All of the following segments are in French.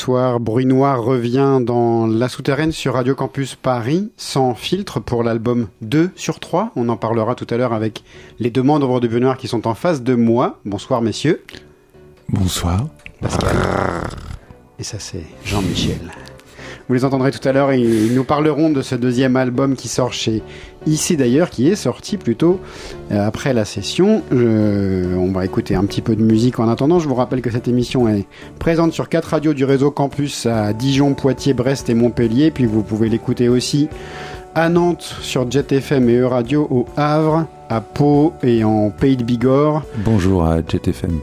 Soir, Bruit Noir revient dans La Souterraine sur Radio Campus Paris, sans filtre pour l'album 2 sur 3. On en parlera tout à l'heure avec les deux membres de Bruit Noir qui sont en face de moi. Bonsoir messieurs. Bonsoir. Et ça c'est Jean-Michel. Vous les entendrez tout à l'heure et ils nous parleront de ce deuxième album qui sort chez Ici d'ailleurs, qui est sorti plutôt euh, après la session. Je- on va écouter un petit peu de musique en attendant. Je vous rappelle que cette émission est présente sur quatre radios du réseau Campus à Dijon, Poitiers, Brest et Montpellier. Puis vous pouvez l'écouter aussi à Nantes sur Jet FM et E-Radio, au Havre, à Pau et en Pays de Bigorre. Bonjour à JetFM.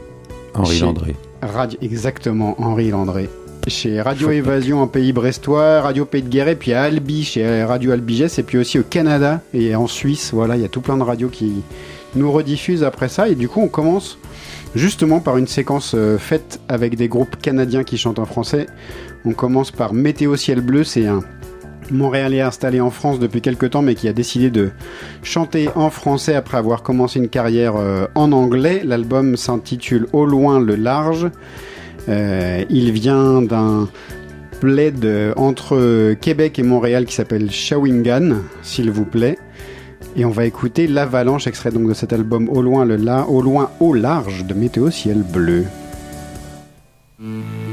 Henri Chez- Landré. Radio, exactement, Henri Landré. Chez Radio Évasion en pays brestois, Radio Pays de Guéret, puis à Albi, chez Radio Albigès, et puis aussi au Canada et en Suisse. Voilà, il y a tout plein de radios qui nous rediffusent après ça. Et du coup, on commence justement par une séquence euh, faite avec des groupes canadiens qui chantent en français. On commence par Météo Ciel Bleu, c'est un Montréalais installé en France depuis quelques temps, mais qui a décidé de chanter en français après avoir commencé une carrière euh, en anglais. L'album s'intitule Au loin le large. Euh, il vient d'un bled euh, entre Québec et Montréal qui s'appelle Shawinigan, s'il vous plaît. Et on va écouter l'avalanche, extrait donc de cet album Au loin le au loin au large de Météo Ciel Bleu. Viens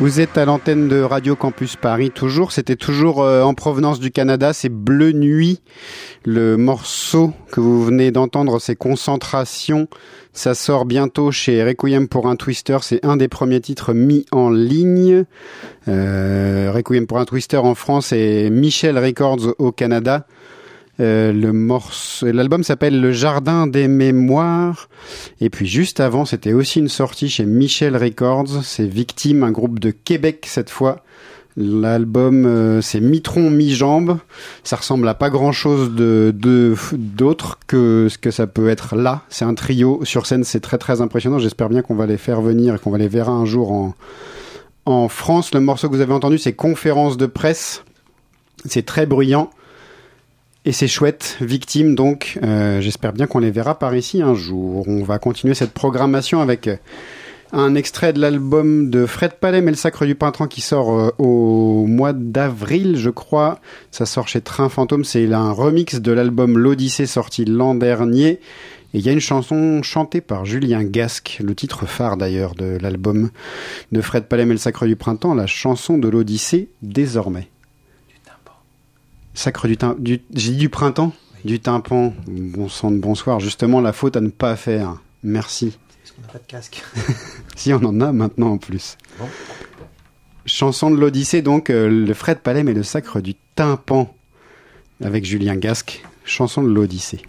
Vous êtes à l'antenne de Radio Campus Paris toujours. C'était toujours euh, en provenance du Canada. C'est Bleu Nuit. Le morceau que vous venez d'entendre, c'est Concentration. Ça sort bientôt chez Requiem pour un Twister. C'est un des premiers titres mis en ligne. Euh, Requiem pour un Twister en France et Michel Records au Canada. Euh, le morceau, l'album s'appelle Le Jardin des Mémoires. Et puis juste avant, c'était aussi une sortie chez Michel Records. C'est Victime, un groupe de Québec cette fois. L'album, euh, c'est mi-tronc, mi-jambe. Ça ressemble à pas grand-chose de- d'autre que ce que ça peut être là. C'est un trio sur scène, c'est très très impressionnant. J'espère bien qu'on va les faire venir et qu'on va les verra un jour en en France. Le morceau que vous avez entendu, c'est Conférence de presse. C'est très bruyant. Et c'est chouette, victime donc. Euh, J'espère bien qu'on les verra par ici un jour. On va continuer cette programmation avec euh, un extrait de l'album de Fred Palem et le Sacre du Printemps qui sort euh, au mois d'avril, je crois. Ça sort chez Train Fantôme. C'est un remix de l'album L'Odyssée sorti l'an dernier. Et il y a une chanson chantée par Julien Gasque, le titre phare d'ailleurs de l'album de Fred Palem et le Sacre du Printemps, la chanson de l'Odyssée désormais. Sacre du, du j'ai dit du printemps Du tympan. Bon sang de bonsoir. Justement, la faute à ne pas faire. Merci. Est-ce qu'on n'a pas de casque Si on en a maintenant en plus. Bon. Chanson de l'Odyssée, donc, euh, le Fred Palem et le Sacre du tympan. Avec Julien Gasque. Chanson de l'Odyssée.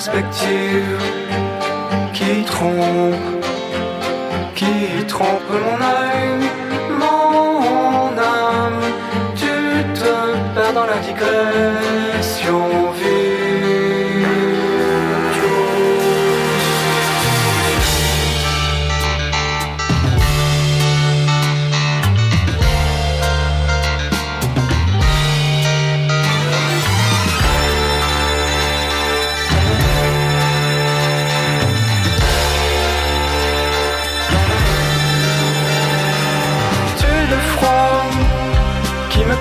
La perspective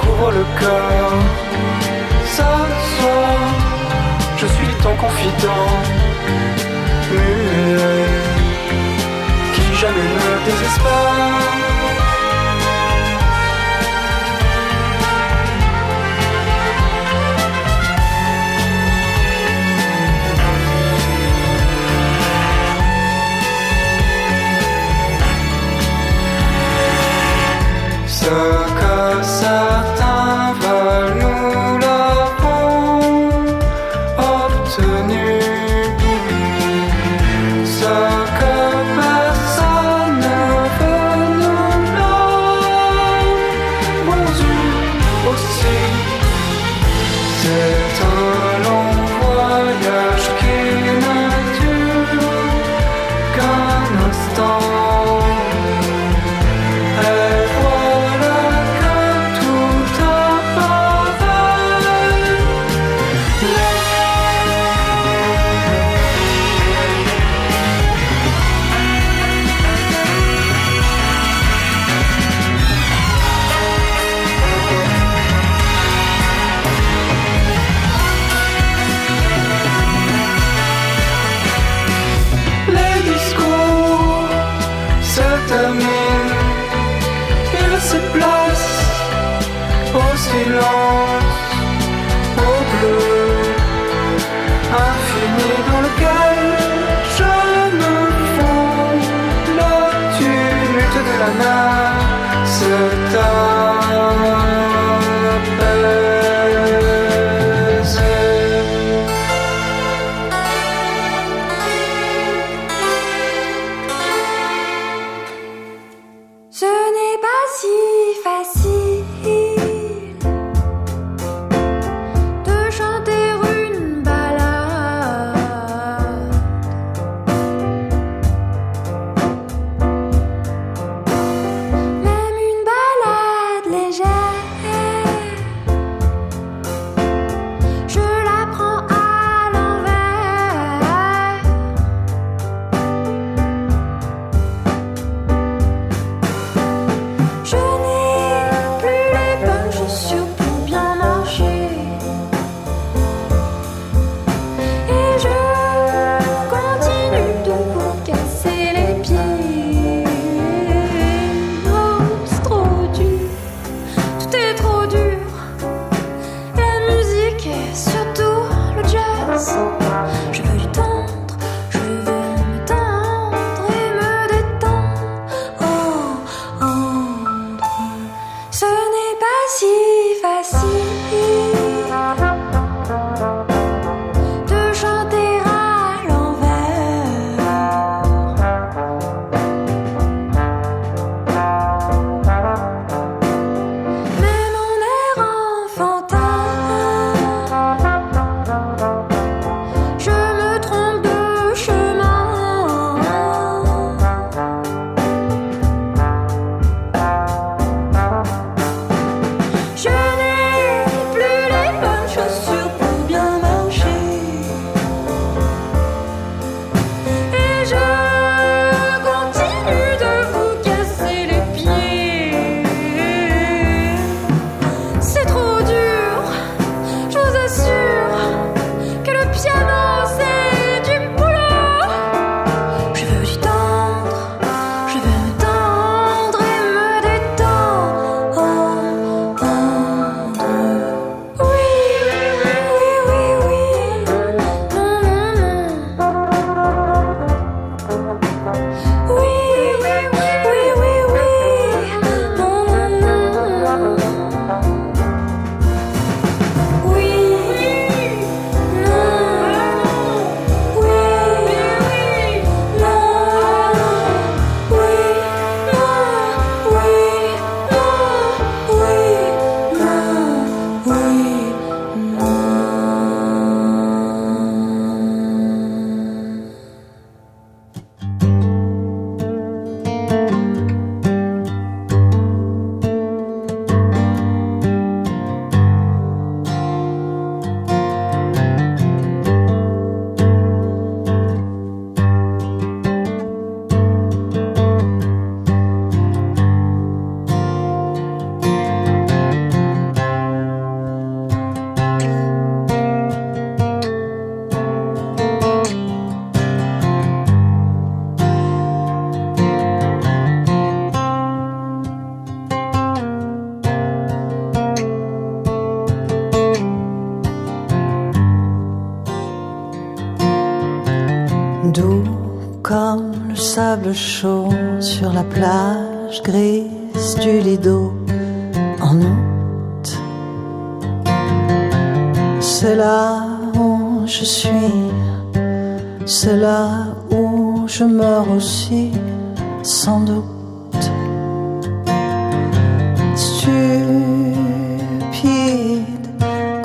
couvre le cœur. Soir, je suis ton confident, muet, qui jamais ne désespère.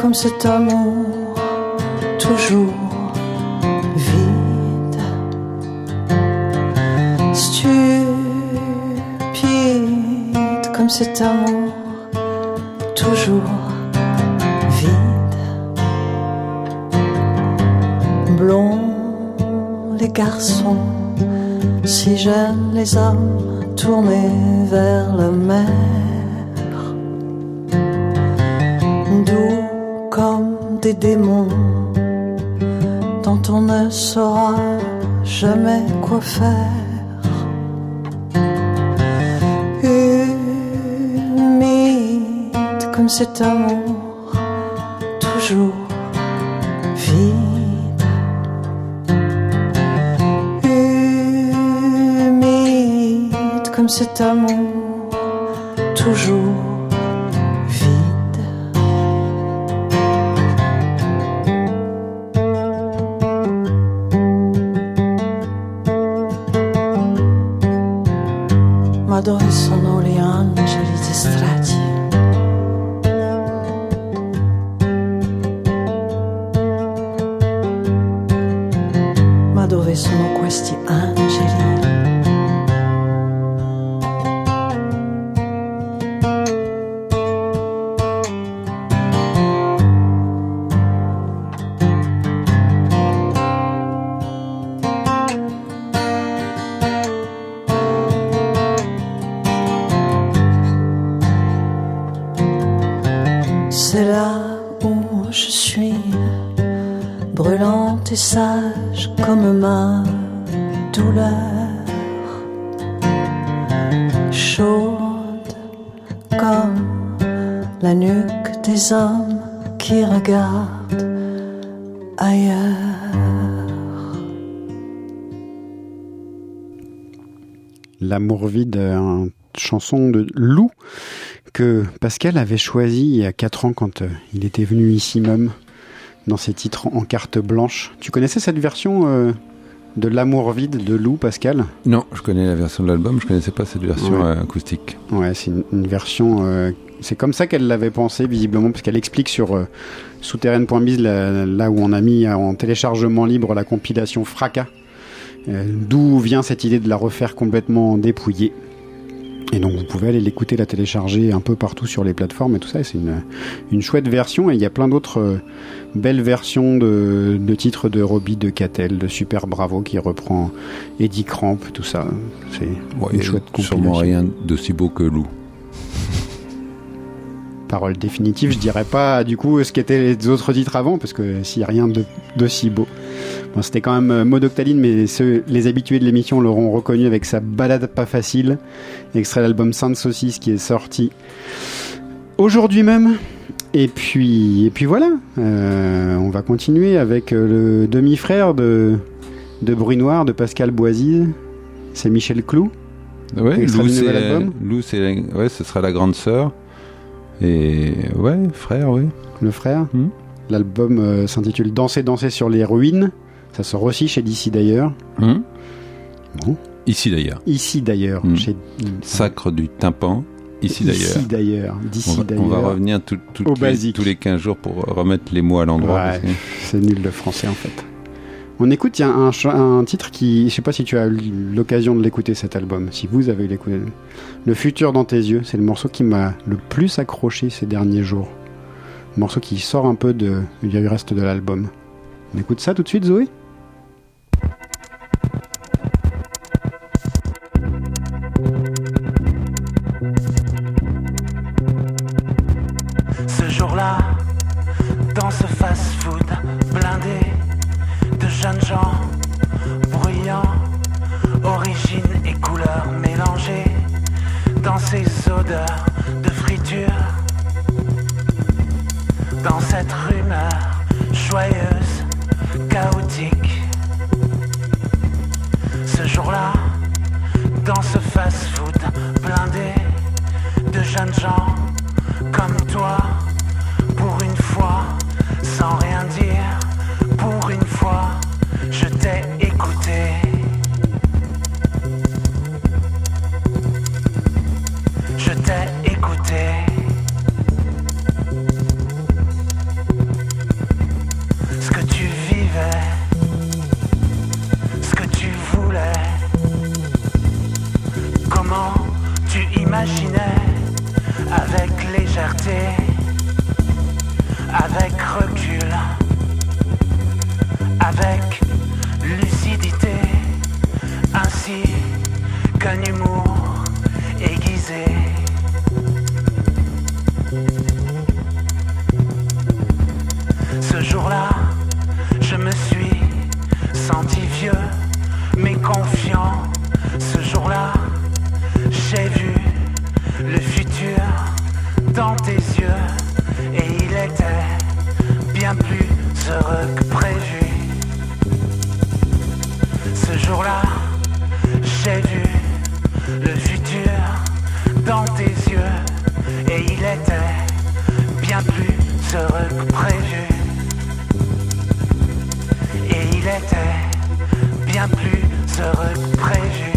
Comme cet amour toujours vide. Stupide comme cet amour toujours vide. Blond les garçons, si jeunes les hommes tournés vers la mer. Des démons dont on ne saura jamais quoi faire. Humide comme cet amour toujours vide. Humide comme cet amour Une chanson de Lou que Pascal avait choisi il y a 4 ans quand euh, il était venu ici même dans ses titres en carte blanche. Tu connaissais cette version euh, de L'amour vide de Lou, Pascal? Non, je connais la version de l'album, je connaissais pas cette version Ouais. euh, acoustique. Ouais, c'est une, une version. euh, c'est comme ça qu'elle l'avait pensé, visiblement, parce qu'elle explique sur souterraine.biz, là, là où on a mis en téléchargement libre la compilation Fracas, d'où vient cette idée de la refaire complètement dépouillée. Et donc vous pouvez aller l'écouter, la télécharger un peu partout sur les plateformes et tout ça. C'est une, une chouette version et il y a plein d'autres euh, belles versions de, de titres de Robbie de Catel, de Super Bravo qui reprend Eddie Cramp, tout ça. C'est Ouais, une et chouette sûrement rien d'aussi beau que Lou. Parole définitive, je dirais pas du coup ce qu'étaient les autres titres avant, parce que s'il n'y a rien de, de si beau. Bon, c'était quand même euh, Maud Octaline, mais ceux, les habitués de l'émission l'auront reconnu avec sa balade pas facile, extrait de l'album Sainte Saucisse qui est sorti aujourd'hui même. Et puis, et puis voilà, euh, on va continuer avec euh, le demi-frère de, de Bruit Noir, de Pascal Boisy, c'est Michel Clou. Ouais, Lou, c'est, ouais, ce sera la grande sœur. Et ouais, frère, oui. le frère. Mhm. L'album euh, s'intitule Danser, danser sur les ruines. Ça sort aussi chez DC d'ailleurs. Hum Bon. Ici d'ailleurs. Ici d'ailleurs. Chez... Sacre du tympan. Ici d'ailleurs. Ici d'ailleurs. D'ici va, on d'ailleurs. va revenir tout- tout- Au tous les- basique. tous les 15 jours pour remettre les mots à l'endroit. Ouais. parce que- C'est nul le français en fait. On écoute, il y a un, titre qui, je sais pas si tu as eu l'occasion de l'écouter cet album, si vous avez eu l'écouter. Le futur dans tes yeux, c'est le morceau qui m'a le plus accroché ces derniers jours. Morceau qui sort un peu de, du reste de l'album. On écoute ça tout de suite, Zoé? Plus heureux que prévu. Ce jour-là, j'ai vu le futur dans tes yeux et il était bien plus heureux que prévu. Et il était bien plus heureux que prévu.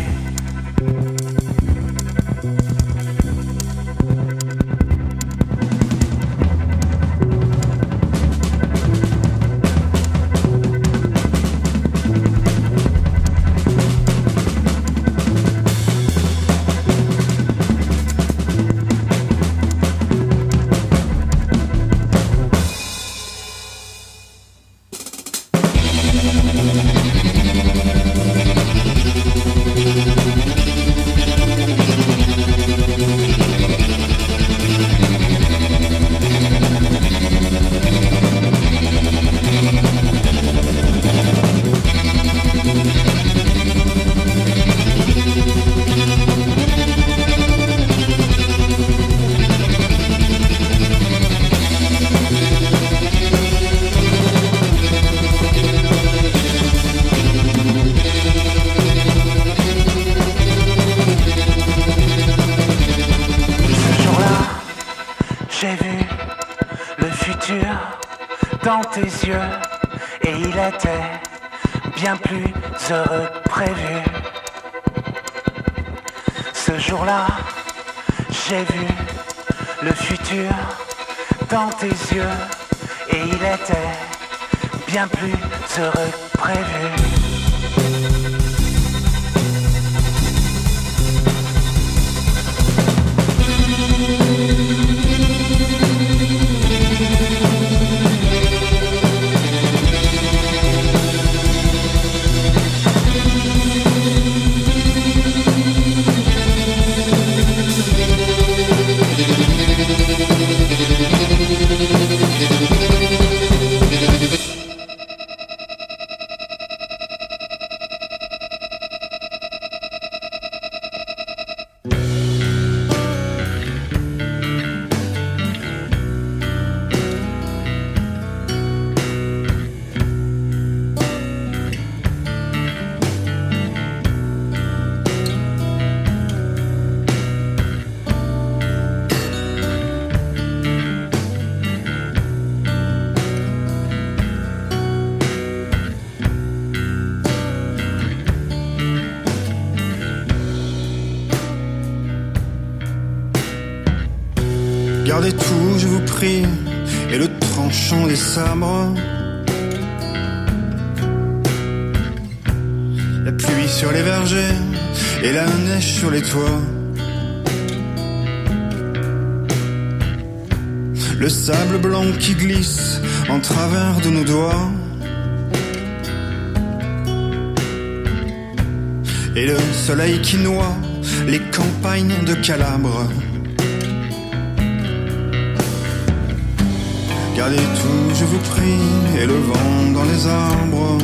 Gardez tout, je vous prie, et le tranchant des sabres. La pluie sur les vergers et la neige sur les toits. Le sable blanc qui glisse en travers de nos doigts. Et le soleil qui noie les campagnes de Calabre. Gardez tout, je vous prie, et le vent dans les arbres.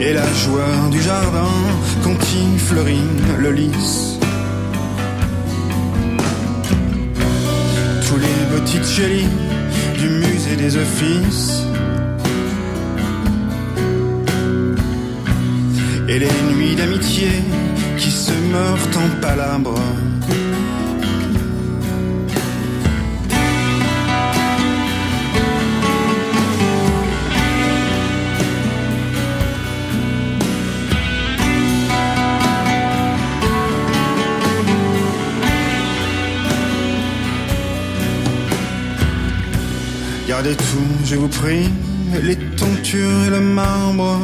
Et la joie du jardin quand il fleurit le lys. Tous les petites chélis du musée des offices. et les nuits d'amitié qui se meurent en palabres. Gardez tout, je vous prie, les tentures et le marbre.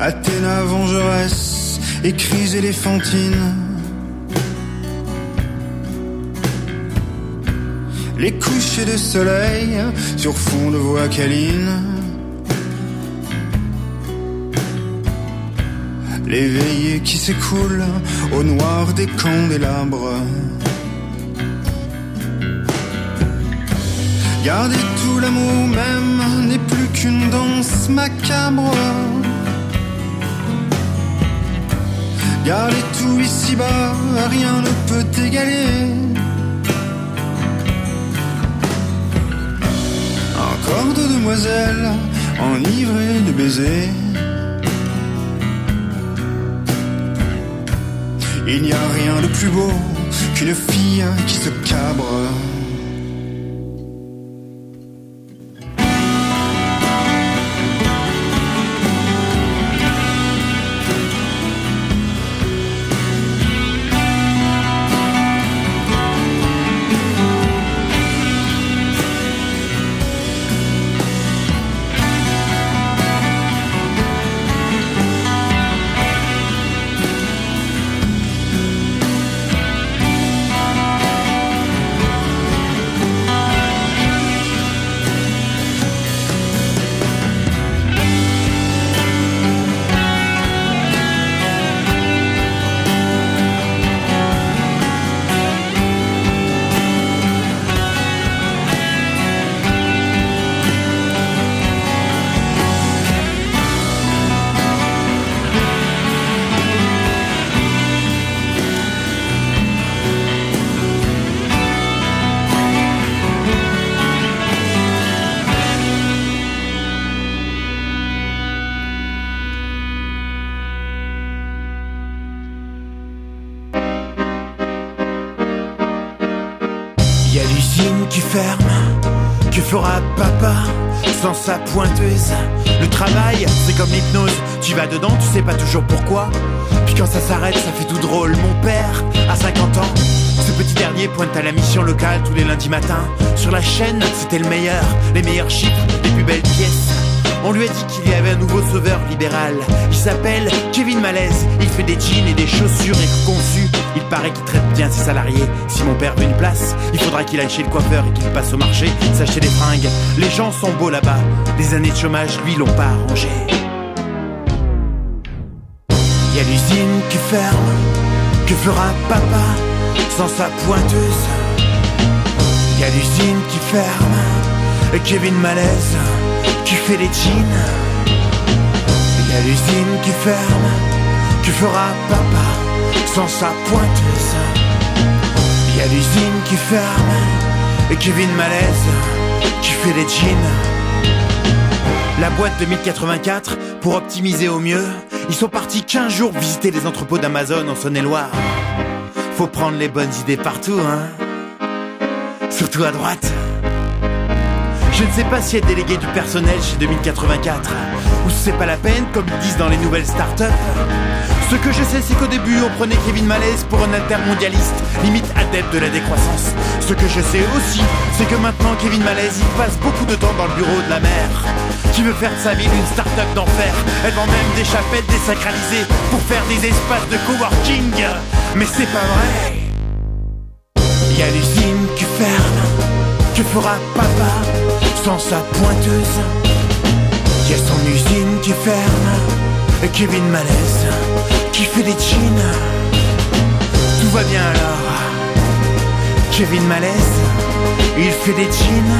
Athéna vengeresse, écrits éléphantines. Les couchers de soleil sur fond de voix câline. Les veillées qui s'écoulent au noir des candélabres. Gardez tout l'amour même n'est plus qu'une danse macabre. Gardez tout ici-bas, rien ne peut égaler. Encore deux demoiselles enivrées de baisers. Il n'y a rien de plus beau qu'une fille qui se cabre. Tu sais pas toujours pourquoi. Puis quand ça s'arrête, ça fait tout drôle. Mon père, à 50 ans, ce petit dernier pointe à la mission locale tous les lundis matins. Sur la chaîne, c'était le meilleur, les meilleurs chiffres, les plus belles pièces. On lui a dit qu'il y avait un nouveau sauveur libéral. Il s'appelle Kevin Malaise. Il fait des jeans et des chaussures éco-conçues. Il paraît qu'il traite bien ses salariés. Si mon père veut une place, il faudra qu'il aille chez le coiffeur et qu'il passe au marché, s'acheter des fringues. Les gens sont beaux là-bas. Les années de chômage, lui, l'ont pas arrangé. A l'usine qui ferme. Que fera papa sans sa pointeuse? Y a l'usine qui ferme. Et Kevin Malaise qui fait les jeans. Y a l'usine qui ferme. Que fera papa sans sa pointeuse? Y a l'usine qui ferme. Et Kevin Malaise qui fait les jeans. La boîte de 1084, pour optimiser au mieux, ils sont partis 15 jours visiter les entrepôts d'Amazon en Saône-et-Loire. Faut prendre les bonnes idées partout, hein. Surtout à droite. Je ne sais pas si être délégué du personnel chez 2084 ou si c'est pas la peine, comme ils disent dans les nouvelles startups. Ce que je sais, c'est qu'au début, on prenait Kevin Malaise pour un altermondialiste, limite adepte de la décroissance. Ce que je sais aussi, c'est que maintenant, Kevin Malaise, il passe beaucoup de temps dans le bureau de la mère, qui veut faire de sa ville une start-up d'enfer? Elle vend même des chapelles désacralisées pour faire des espaces de coworking. Mais c'est pas vrai. Il y a l'usine qui ferme. Que fera papa sans sa pointeuse? Y a son usine qui ferme. Kevin Malaise qui fait des jeans. Tout va bien alors. Kevin Malaise, il fait des jeans.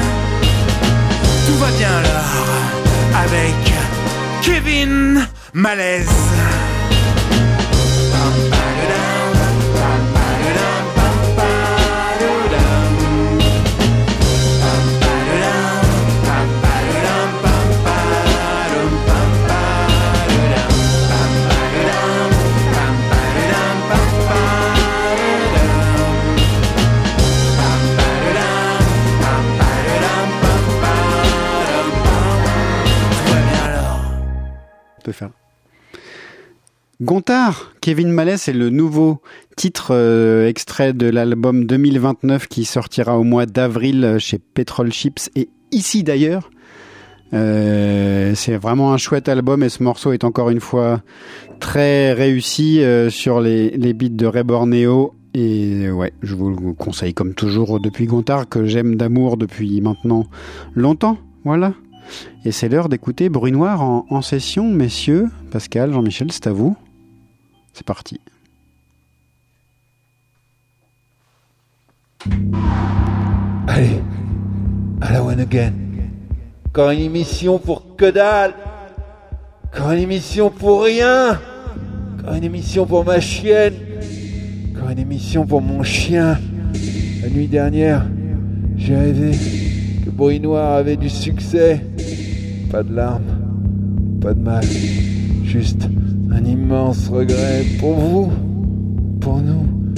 Tout va bien alors avec Kevin Malaise. Gontard, Kevin Mallet, c'est le nouveau titre euh, extrait de l'album 2029 qui sortira au mois d'avril chez Petrol Chips et ici d'ailleurs. Euh, c'est vraiment un chouette album et ce morceau est encore une fois très réussi euh, sur les, les beats de Ray Borneo. Et ouais, je vous le conseille comme toujours depuis Gontard que j'aime d'amour depuis maintenant longtemps. Voilà. Et c'est l'heure d'écouter Bruit Noir en, en session, messieurs. Pascal, Jean-Michel, c'est à vous. C'est parti. Allez, à la one again. Encore une émission pour que dalle. Encore une émission pour rien. Encore une émission pour ma chienne. Encore une émission pour mon chien. La nuit dernière, j'ai rêvé que Bruit avait du succès. Pas de larmes, pas de mal. Juste un immense regret pour vous, pour nous,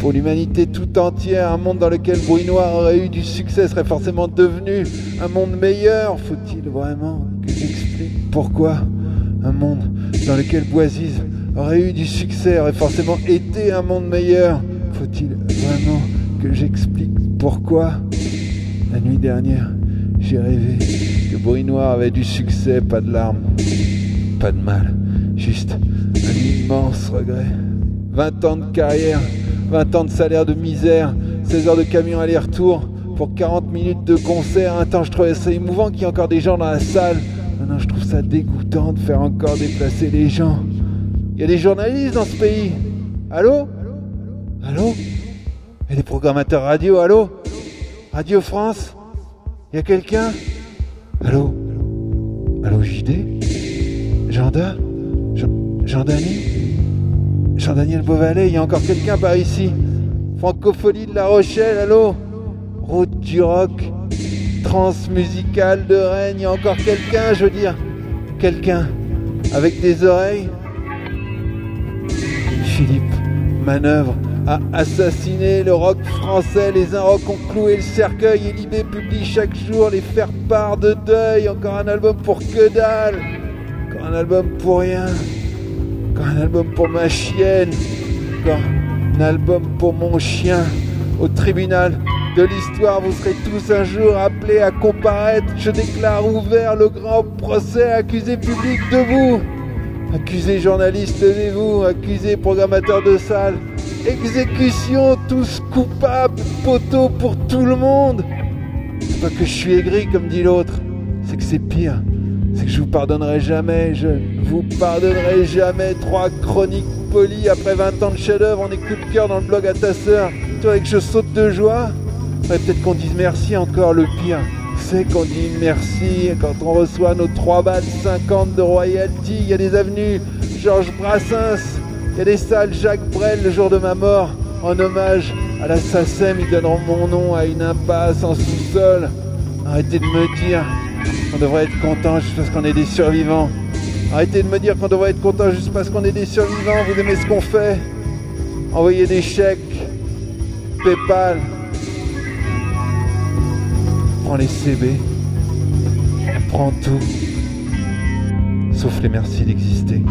pour l'humanité tout entière. Un monde dans lequel Bruit Noir aurait eu du succès serait forcément devenu un monde meilleur. Faut-il vraiment que j'explique pourquoi un monde dans lequel Boisise aurait eu du succès aurait forcément été un monde meilleur? Faut-il vraiment que j'explique pourquoi? La nuit dernière, j'ai rêvé que Bruit Noir avait du succès, pas de larmes, pas de mal. Juste un immense regret. 20 ans de carrière, 20 ans de salaire de misère, 16 heures de camion aller-retour pour 40 minutes de concert. Un temps, je trouvais ça émouvant qu'il y ait encore des gens dans la salle. Maintenant, je trouve ça dégoûtant de faire encore déplacer les gens. Il y a des journalistes dans ce pays. Allô? Allô? A des programmateurs radio, allô? Radio France? Il y a quelqu'un? Allô? Allô JD Janda Jean-Daniel Beauvalet, il y a encore quelqu'un par ici Francophonie de La Rochelle, allô? Route du rock Transmusicale de Rennes, il y a encore quelqu'un, je veux dire Quelqu'un avec des oreilles Philippe Manœuvre a assassiné le rock français. Les uns rock ont cloué le cercueil et Libé publie chaque jour les faire-part de deuil. Encore un album pour que dalle. Encore un album pour rien. Encore un album pour ma chienne. Encore un album pour mon chien. Au tribunal de l'histoire, vous serez tous un jour appelés à comparaître. Je déclare ouvert le grand procès. Accusé public debout. Accusé journaliste, levez-vous. Accusé programmateur de salle. Exécution, tous coupables, poteau pour tout le monde. C'est pas que je suis aigri comme dit l'autre, c'est que c'est pire. C'est que je vous pardonnerai jamais, je vous pardonnerai jamais. Trois chroniques polies après 20 ans de chef-d'œuvre en écoute de cœur dans le blog à ta sœur. Toi, avec je saute de joie. Ouais, peut-être qu'on dise merci encore, le pire. C'est qu'on dit merci quand on reçoit nos 3 balles 50 de royalty. Il y a des avenues Georges Brassens, il y a des salles Jacques Brel le jour de ma mort. En hommage à la ils donneront mon nom à une impasse en sous-sol. Arrêtez de me dire qu'on devrait être content juste parce qu'on est des survivants. Arrêtez de me dire qu'on devrait être content juste parce qu'on est des survivants. Vous aimez ce qu'on fait Envoyez des chèques. Paypal. Prends les CB. Prends tout. Sauf les merci d'exister.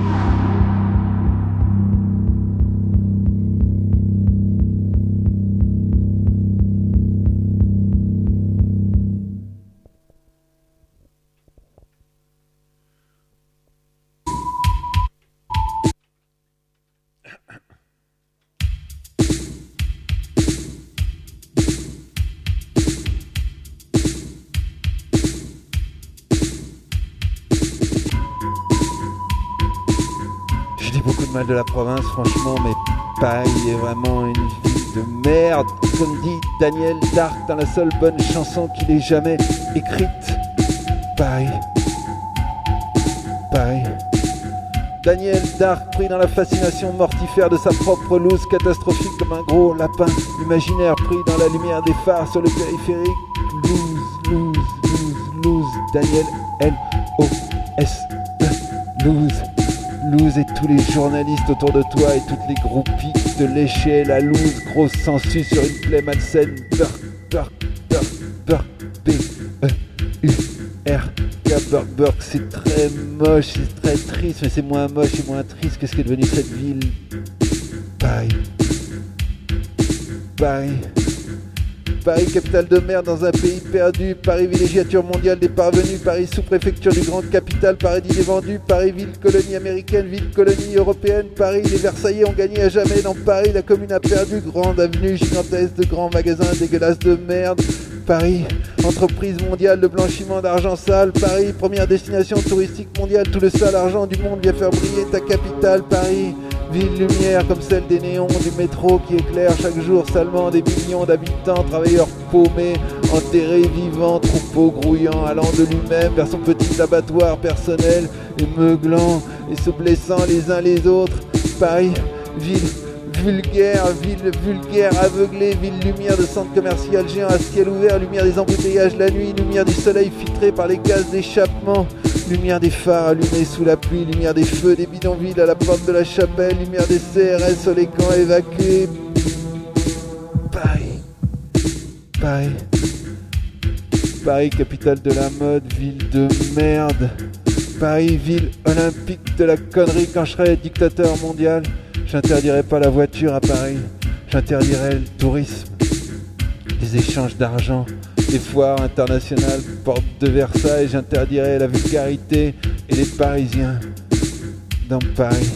La province, franchement, mais Paris est vraiment une ville de merde. Comme dit Daniel Dark dans la seule bonne chanson qu'il ait jamais écrite. Paris. Paris. Daniel Dark pris dans la fascination mortifère de sa propre loose catastrophique comme un gros lapin imaginaire pris dans la lumière des phares sur le périphérique. Lose, lose, lose, lose. Daniel L-O-S. Lose. Lose et tous les journalistes autour de toi et toutes les groupies te léchaient la loose, grosse sensu sur une plaie malsaine. Peur, peur, peur, peur, B, E, U, R, K, Burke. Burke, c'est très moche, c'est très triste, mais c'est moins moche et moins triste que ce qu'est devenu cette ville. Paris. Paris. Paris, capitale de mer dans un pays perdu. Paris, villégiature mondiale des parvenus. Paris, sous-préfecture du grand capital. Paradis des vendus. Paris, ville colonie américaine, ville colonie européenne. Paris, les Versaillais ont gagné à jamais. Dans Paris, la commune a perdu. Grande avenue gigantesque de grands magasins dégueulasses de merde. Paris, entreprise mondiale de blanchiment d'argent sale. Paris, première destination touristique mondiale. Tout le sale argent du monde vient faire briller ta capitale. Paris, ville lumière comme celle des néons du métro qui éclaire chaque jour salement des millions d'habitants, travailleurs paumés, enterrés vivants, troupeaux grouillant, allant de lui-même vers son petit abattoir personnel, et meuglant et se blessant les uns les autres. Paris, ville vulgaire, ville vulgaire, aveuglée, ville lumière de centre commercial géant à ciel ouvert, lumière des embouteillages la nuit, lumière du soleil filtré par les gaz d'échappement, lumière des phares allumés sous la pluie, lumière des feux des bidonvilles à la porte de la chapelle, lumière des CRS sur les camps évacués. Paris, Paris, Paris, capitale de la mode, ville de merde. Paris, ville olympique de la connerie quand je serai dictateur mondial. J'interdirai pas la voiture à Paris. J'interdirai le tourisme, les échanges d'argent, les foires internationales, porte de Versailles. J'interdirai la vulgarité et les Parisiens dans Paris.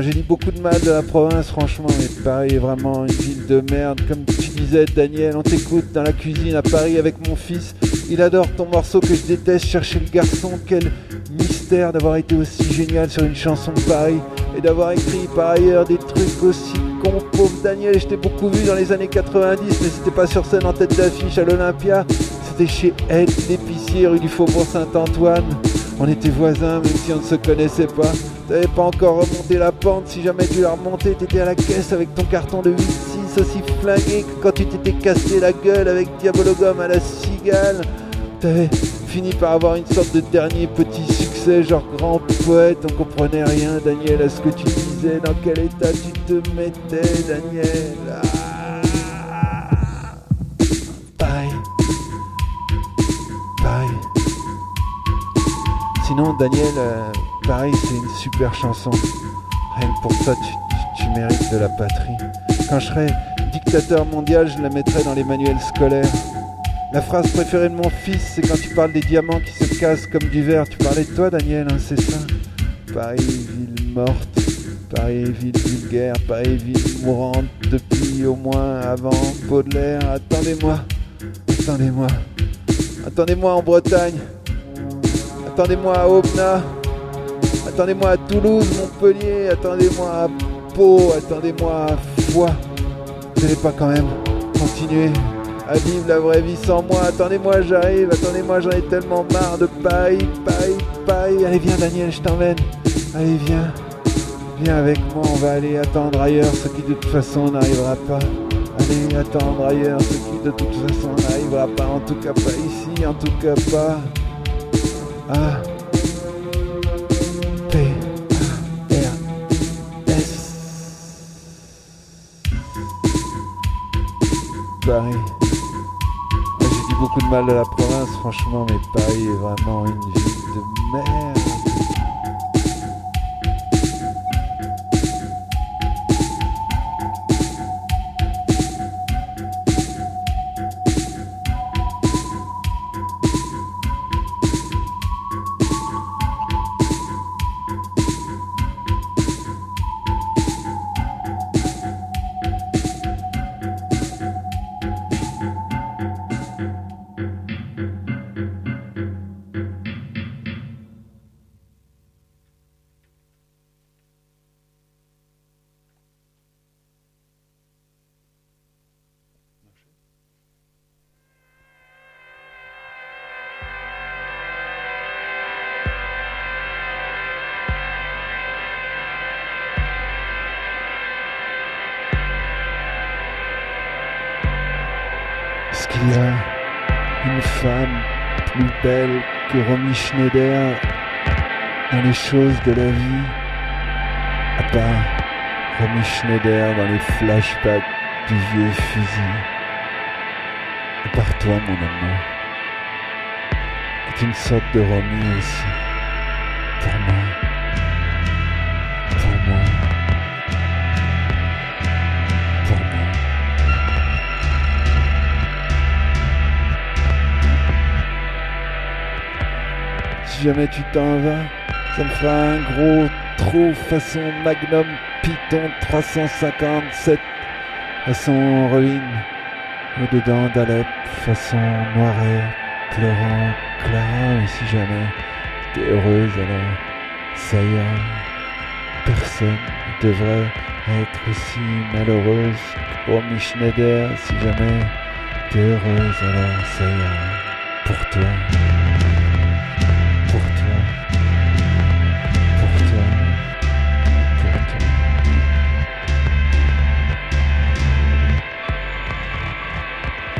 J'ai dit beaucoup de mal de la province, franchement, mais Paris est vraiment une ville de merde. Comme tu disais, Daniel, on t'écoute dans la cuisine à Paris avec mon fils. Il adore ton morceau que je déteste, chercher le garçon. Quel mystère d'avoir été aussi génial sur une chanson de Paris et d'avoir écrit par ailleurs des trucs aussi cons. Pauvre Daniel, je t'ai beaucoup vu dans les années 90, mais c'était pas sur scène en tête d'affiche à l'Olympia. C'était chez Ed, l'épicier, rue du Faubourg Saint-Antoine. On était voisins, même si on ne se connaissait pas. T'avais pas encore remonté la pente, si jamais tu l'as remonté, t'étais à la caisse avec ton carton de 8-6 aussi flingué que quand tu t'étais cassé la gueule avec Diabologum à la cigale. T'avais fini par avoir une sorte de dernier petit succès, genre grand poète, on comprenait rien, Daniel, à ce que tu disais, dans quel état tu te mettais, Daniel? Ah. Pareil. Pareil. Sinon, Daniel, euh, pareil, c'est une super chanson. Rien pour ça, tu mérites de la patrie. Quand je serai dictateur mondial, je la mettrai dans les manuels scolaires. La phrase préférée de mon fils, c'est quand tu parles des diamants qui se cassent comme du verre. Tu parlais de toi, Daniel, hein, c'est ça Paris, ville morte. Paris, ville vulgaire. Paris, ville mourante depuis au moins avant Baudelaire. Attendez-moi. Attendez-moi. Attendez-moi en Bretagne. Attendez-moi à Aubenas. Attendez-moi à Toulouse, Montpellier. Attendez-moi à Pau. Attendez-moi à Foix. Vous n'allez pas quand même continuer à vivre la vraie vie sans moi. Attendez-moi, j'arrive. Attendez-moi, j'en ai tellement marre de Paris, Paris, Paris. Allez, viens, Daniel, je t'emmène. Allez, viens. Viens avec moi, on va aller attendre ailleurs ce qui de toute façon n'arrivera pas. Allez attendre ailleurs ce qui de toute façon n'arrivera pas. En tout cas pas ici, en tout cas pas. A P A R S Paris. Beaucoup de mal de la province, franchement, mais Paris est vraiment une ville de merde. Que Romy Schneider dans les choses de la vie À part Romy Schneider dans les flashbacks du vieux fusil. À part toi, mon amour. est une sorte de Romy aussi. Si jamais tu t'en vas, ça me fera un gros trou façon Magnum Python 357 façon ruine au-dedans d'Alep façon Noiret pleurant Clara et si jamais t'es heureuse alors ça ira personne ne devrait être aussi malheureuse Romy Schneider. Si jamais t'es heureuse alors ça ira pour toi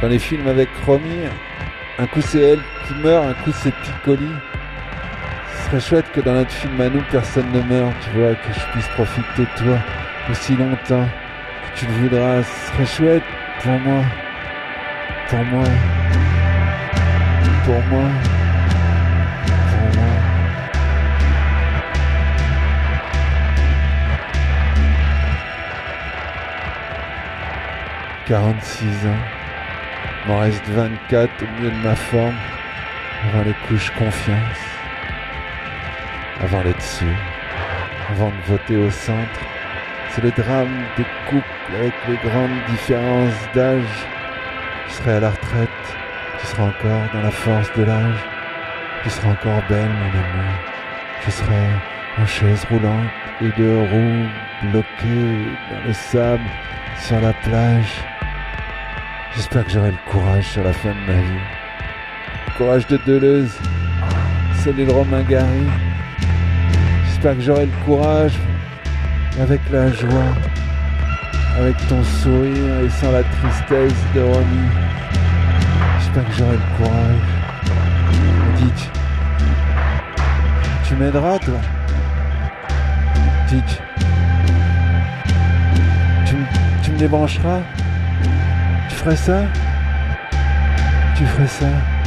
dans les films avec Romy un coup c'est elle qui meurt un coup c'est Piccoli. Ce serait chouette que dans notre film à nous personne ne meurt tu vois que je puisse profiter de toi aussi longtemps que tu le voudras. Ce serait chouette pour moi. Pour moi. Pour moi. Pour moi. 46 ans. Il m'en reste 24 au milieu de ma forme. Avant les couches confiance. Avant les dessus. Avant de voter au centre. C'est le drame des couples avec les grandes différences d'âge. Tu serais à la retraite. Tu seras encore dans la force de l'âge. Tu seras encore belle, mon amour. Je serai en chaise roulante et deux roues bloquées dans le sable sur la plage. J'espère que j'aurai le courage sur la fin de ma vie. Courage de Deleuze, celui de Romain Gary. J'espère que j'aurai le courage avec la joie, avec ton sourire et sans la tristesse de Romy. J'espère que j'aurai le courage. Dites, tu m'aideras toi? Dites, tu, tu me débrancheras? Ferais ça? Tu ferais ça?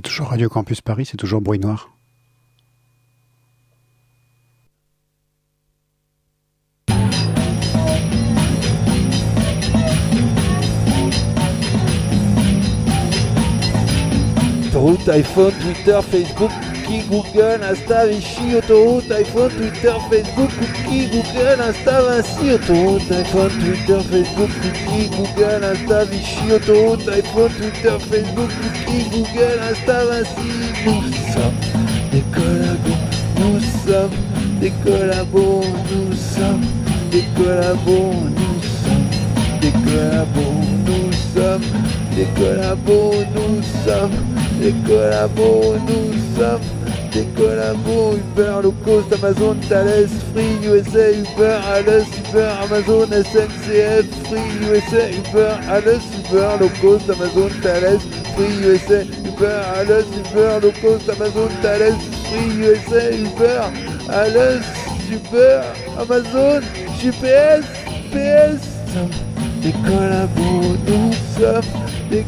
C'est toujours Radio Campus Paris, c'est toujours bruit noir. Autoroute, iPhone, Twitter, Facebook, cookie, Google, Insta, Vichy, autoroute, iPhone, Twitter, Facebook, cookie, Google, Insta, Vinci, autoroute, iPhone, Twitter, Facebook, cookie, Google, Insta, Vichy, autoroute, iPhone, Twitter, Facebook, cookie, Google, Insta, Vinci. Nous sommes des collabos, nous sommes des collabos, nous sommes des collabos, nous sommes des collabos, nous sommes des collabos, nous sommes des collabos, nous sommes des collabos, Uber, low cost, Amazon, Thales, Free, USA, Uber, Alice, Uber, Amazon, SNCF, Free, USA, Uber, Alice, Uber, low cost, Amazon, Thales, Free, USA, Uber, Alice, Uber, low cost, Amazon, Thales, Free, USA, Uber, Alice, Uber, Amazon, GPS, PS, des collabos, nous sommes des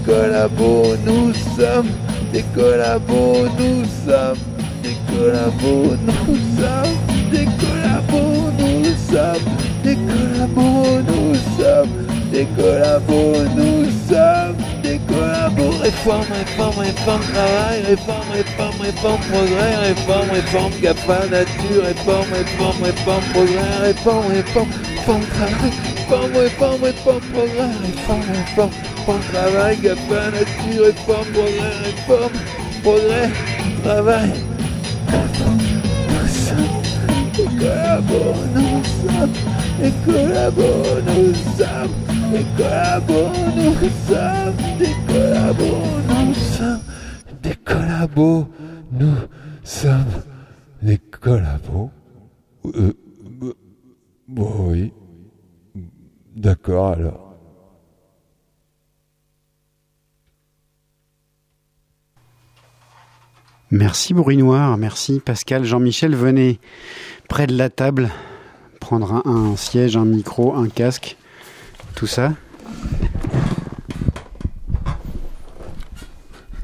nous sommes des nous sommes collabos, nous sommes des collabos, nous sommes des collabos, nous sommes des collabos, nous sommes des collabos. Réforme, réforme, réforme, travail, réforme, réforme, réforme, progrès, réforme, réforme, GAFA, nature, réforme, réforme, réforme, progrès, réforme, réforme, réforme, travail, réforme, réforme, réforme, progrès, réforme, réforme, réforme, travail, GAFA, nature, réforme, progrès, réforme, progrès, travail. Nous sommes des collabos, nous sommes des collabos, nous sommes des collabos, nous sommes des collabos, nous sommes des collabos. Euh, euh, oui. D'accord alors. Merci Bruit Noir, merci Pascal. Jean-Michel, venez près de la table, prendre un, un siège, un micro, un casque, tout ça.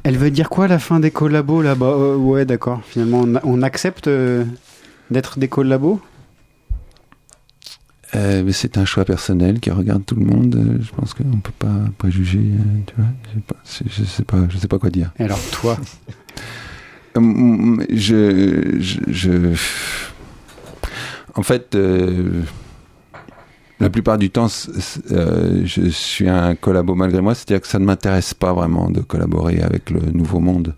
Elle veut dire quoi la fin des collabos là-bas? Euh, Ouais, d'accord. Finalement, on, on accepte euh, d'être des collabos? Euh, c'est un choix personnel qui regarde tout le monde. Je pense qu'on peut pas préjuger. Tu vois, je sais pas, c'est- je sais pas, je sais pas quoi dire. Et alors toi? Je, je, je- en fait, euh, la plupart du temps, euh, je suis un collabo malgré moi, c'est-à-dire que ça ne m'intéresse pas vraiment de collaborer avec le nouveau monde.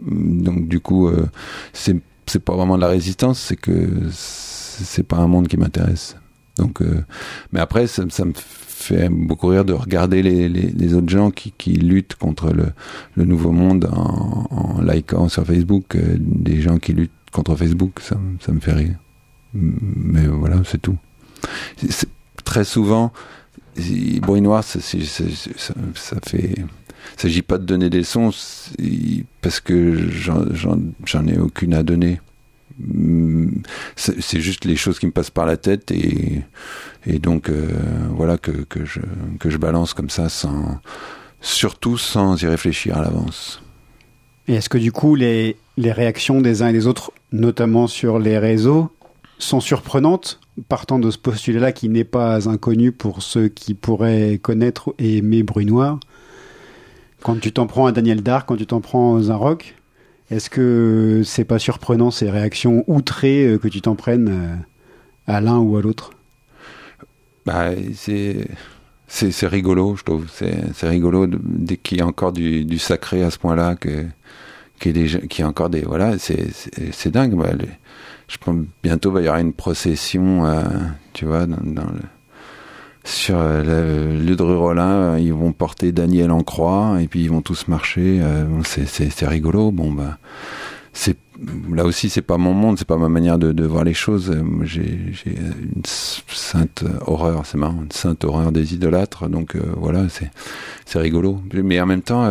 Donc du coup, euh, c'est pas vraiment de la résistance, c'est que c'est pas un monde qui m'intéresse. Donc, euh, mais après, ça, ça me beaucoup rire de regarder les, autres gens qui, qui luttent contre le, nouveau monde en, likant sur Facebook euh, des gens qui luttent contre Facebook, ça, me- fait rire. Mais voilà, c'est tout. Très souvent, bruit noir, ça, fait. Il s'agit pas de donner des sons parce que j'en ai aucune à donner. C'est juste les choses qui me passent par la tête et, donc euh, voilà que, je, balance comme ça sans surtout sans y réfléchir à l'avance. Et est-ce que du coup, les, réactions des uns et des autres, notamment sur les réseaux, sont surprenantes, partant de ce postulat-là qui n'est pas inconnu pour ceux qui pourraient connaître et aimer Bruit Noir Quand tu t'en prends à Daniel Dark, quand tu t'en prends aux un rock, est-ce que c'est pas surprenant ces réactions outrées euh, que tu t'en prennes euh, à l'un ou à l'autre? Bah, c'est c'est rigolo, je trouve. C'est c'est rigolo dès qu'il y a encore du, du sacré à ce point-là, que qu'il y, des qu'il a encore des voilà, c'est c'est dingue. bah, je pense bientôt il y aura une procession, euh, tu vois, dans le sur euh, le lieu de euh, ils vont porter Daniel en croix et puis ils vont tous marcher. euh, c'est rigolo. Bon bah c'est là aussi c'est pas mon monde, c'est pas ma manière de, voir les choses. J'ai une sainte horreur, c'est marrant, une sainte horreur des idolâtres. Donc voilà, c'est rigolo. Mais en même temps,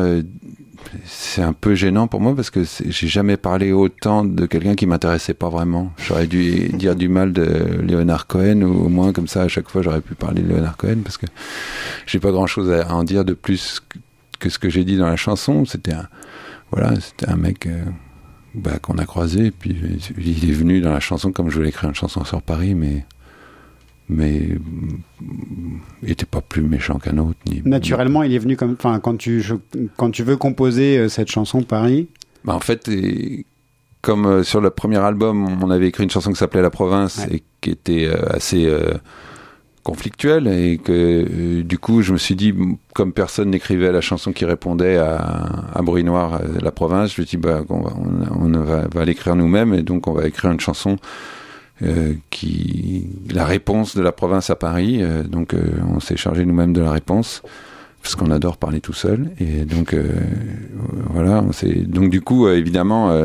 c'est un peu gênant pour moi parce que j'ai jamais parlé autant de quelqu'un qui m'intéressait pas vraiment. J'aurais dû dire du mal de Leonard Cohen ou au moins comme ça à chaque fois j'aurais pu parler de Leonard Cohen parce que j'ai pas grand chose à en dire de plus que, ce que j'ai dit dans la chanson. C'était un voilà, c'était un mec. euh, bah, qu'on a croisé, puis il est venu dans la chanson comme je voulais écrire une chanson sur Paris, mais mais mm, il était pas plus méchant qu'un autre. Ni, Naturellement, il est venu comme. Enfin, quand tu, je- quand tu veux composer euh, cette chanson Paris, Bah, en fait, et comme euh, sur le premier album, on avait écrit une chanson qui s'appelait La Province et qui était euh, assez euh, conflictuelle et que du coup, je me suis dit, comme personne n'écrivait la chanson qui répondait à, à Bruit Noir, La Province, je me suis dit, bah, on va, on, on va, va l'écrire nous-mêmes et donc on va écrire une chanson euh, qui la réponse de la province à Paris. euh, donc euh, on s'est chargé nous-mêmes de la réponse parce qu'on adore parler tout seul et donc voilà on s'est donc du coup évidemment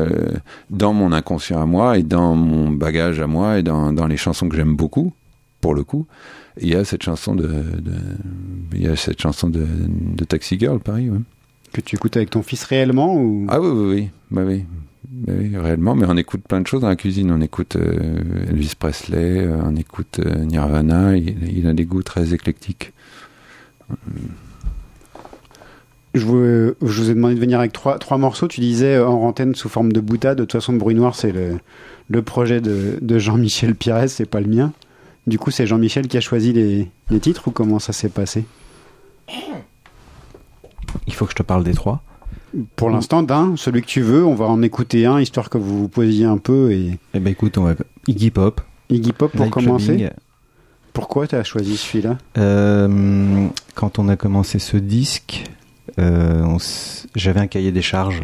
dans mon inconscient à moi et dans mon bagage à moi et dans, dans les chansons que j'aime beaucoup pour le coup il y a cette chanson de, de il y a cette chanson de, de Taxi Girl Paris ouais. que tu écoutes avec ton fils réellement ou? Ah oui oui oui bah oui oui, réellement, mais on écoute plein de choses dans la cuisine. On écoute euh, Elvis Presley, euh, on écoute euh, Nirvana. Il, il a des goûts très éclectiques. Je vous, je vous ai demandé de venir avec trois, trois morceaux. Tu disais en antenne sous forme de boutade. De toute façon, Bruit Noir, c'est le, le projet de, de Jean-Michel Pires, c'est pas le mien. Du coup, c'est Jean-Michel qui a choisi les, les titres ou comment ça s'est passé? Il faut que je te parle des trois. Pour l'instant, d'un, celui que tu veux, on va en écouter un histoire que vous vous posiez un peu. Et... Eh ben écoute, on va Iggy Pop. Iggy Pop pour Night commencer. Clubbing. Pourquoi tu as choisi celui-là? Euh, quand on a commencé ce disque, euh, on s- j'avais un cahier des charges.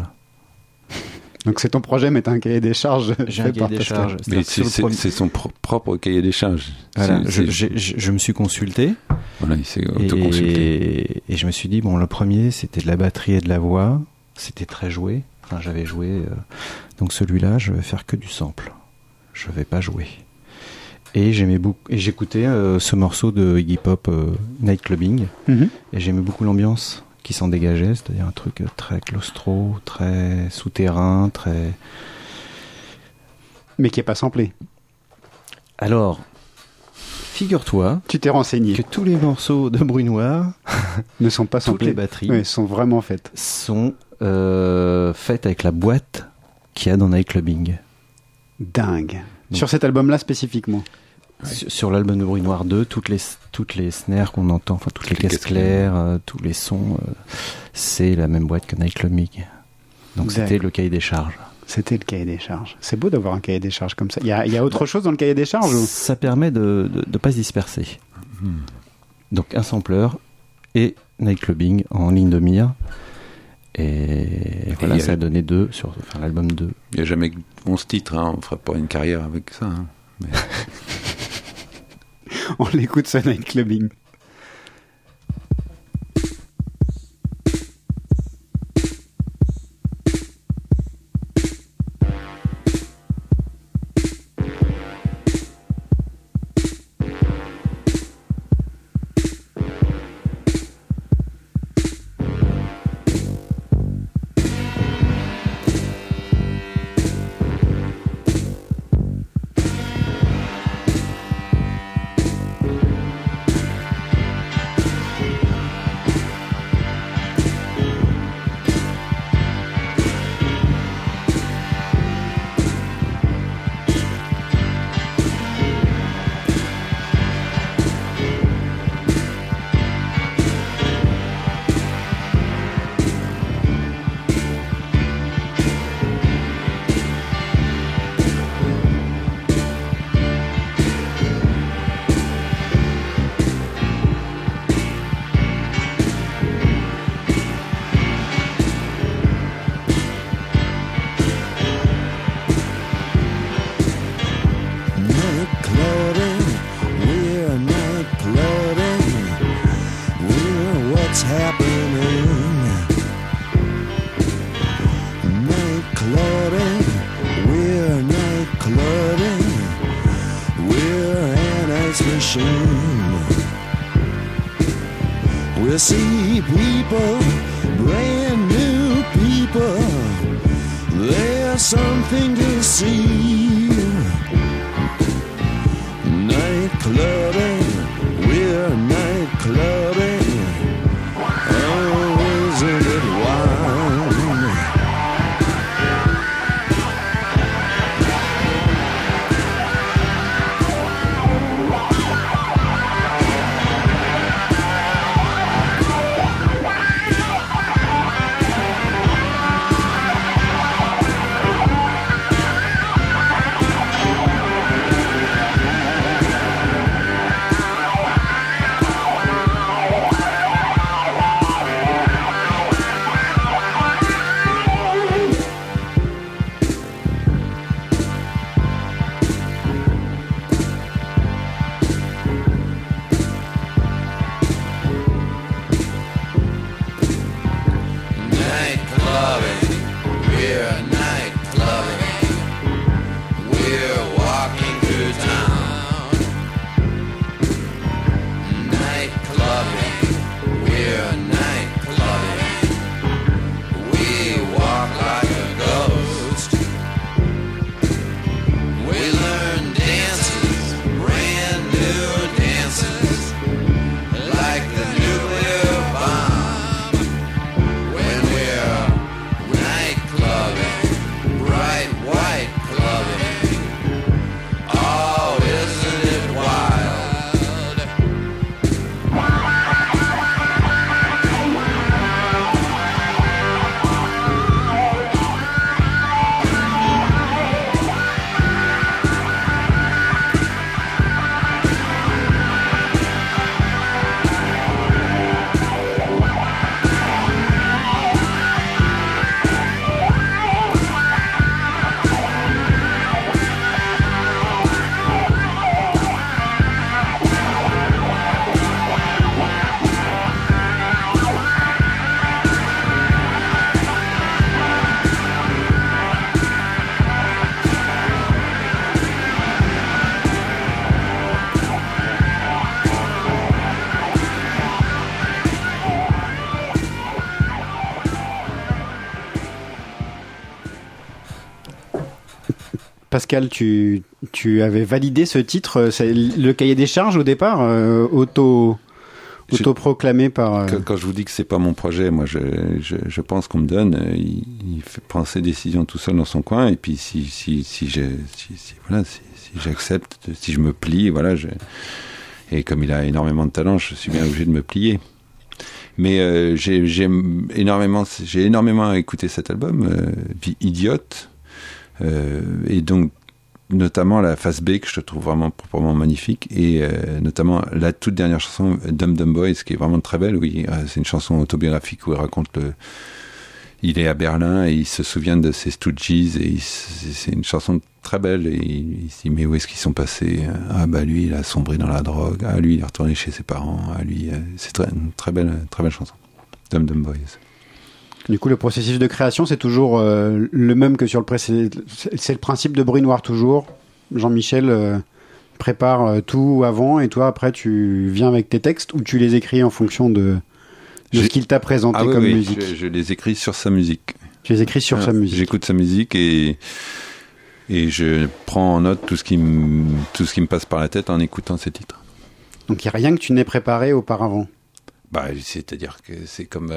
Donc c'est ton projet, mais t'as un cahier des charges. J'ai un cahier des charges. Mais c'est sur le c'est- premier- c'est son pro- propre cahier des charges. Voilà, C'est- je, c'est- j'ai- je- je me suis consulté Voilà, il s'est autoconsulté. et, et je me suis dit bon le premier c'était de la batterie et de la voix, c'était très joué. Enfin j'avais joué euh, donc celui-là je vais faire que du sample. Je vais pas jouer. Et j'aimais beaucoup et j'écoutais euh, ce morceau de Iggy Pop euh, Night Clubbing Mhm. et j'aimais beaucoup l'ambiance qui s'en dégageait, c'est-à-dire un truc très claustro, très souterrain, très Mais qui est pas samplé. Alors figure-toi Tu t'es renseigné. que tous les morceaux de Bruit Noir Ne sont pas toutes samplés. les batteries Oui, sont vraiment faites. sont euh, faites avec la boîte qu'il y a dans Night Clubbing. Dingue. Donc- Sur cet album-là spécifiquement. Sur, sur l'album de Bruit Noir 2, toutes les, toutes les snares qu'on entend, enfin toutes les les caisses caisses claires, euh, tous les sons, euh, c'est la même boîte que Night Clubbing. Donc c'était le cahier des charges. C'était le cahier des charges. C'est beau d'avoir un cahier des charges comme ça. Il y a, y a autre chose dans le cahier des charges ou... Ça permet de ne pas se disperser. Donc un sampler et Night Clubbing en ligne de mire. Et voilà, a- ça a donné deux sur enfin, l'album 2. Il n'y a jamais que 11 titres, hein. on fera pas une carrière avec ça. hein. Mais- On l'écoute ce night clubbing. Clubbing, we're night clubbing, we're an ice machine. We see people, brand new people, there's something to see. Pascal, tu, tu avais validé ce titre, euh, c'est le cahier des charges au départ, euh, auto, autoproclamé par. euh, Quand, je vous dis que c'est pas mon projet, moi je, je, je pense qu'on me donne, euh, il, prendre ses décisions tout seul dans son coin, et puis si si si je si, si- voilà si, si j'accepte, si je me plie, voilà, je, et comme il a énormément de talent, je suis bien obligé de me plier. Mais euh, j'ai j'ai énormément j'ai énormément écouté cet album, euh, Vie idiote, et donc notamment la face B que je trouve vraiment proprement magnifique et euh, notamment la toute dernière chanson Dum Dum Boys qui est vraiment très belle oui euh, c'est une chanson autobiographique où il raconte le il est à Berlin et il se souvient de ses Stooges et c'est une chanson très belle et il, se dit mais où est-ce qu'ils sont passés? Ah bah lui il a sombré dans la drogue. Ah lui il est retourné chez ses parents. Ah lui euh, c'est très, une très belle très belle chanson. Dum Dum Boys Du coup, le processus de création, c'est toujours euh, le même que sur le précédent. C'est le principe de bruit noir toujours. Jean-Michel euh, prépare euh, tout avant et toi, après, tu viens avec tes textes ou tu les écris en fonction de, de ce qu'il t'a présenté ah oui, comme oui, musique? je, je les écris sur sa musique Tu les écris sur Ah, sa musique. J'écoute sa musique et et je prends en note tout ce qui me tout ce qui me passe par la tête en écoutant ses titres. Donc, il n'y a rien que tu n'aies préparé auparavant? Bah, c'est-à-dire que c'est comme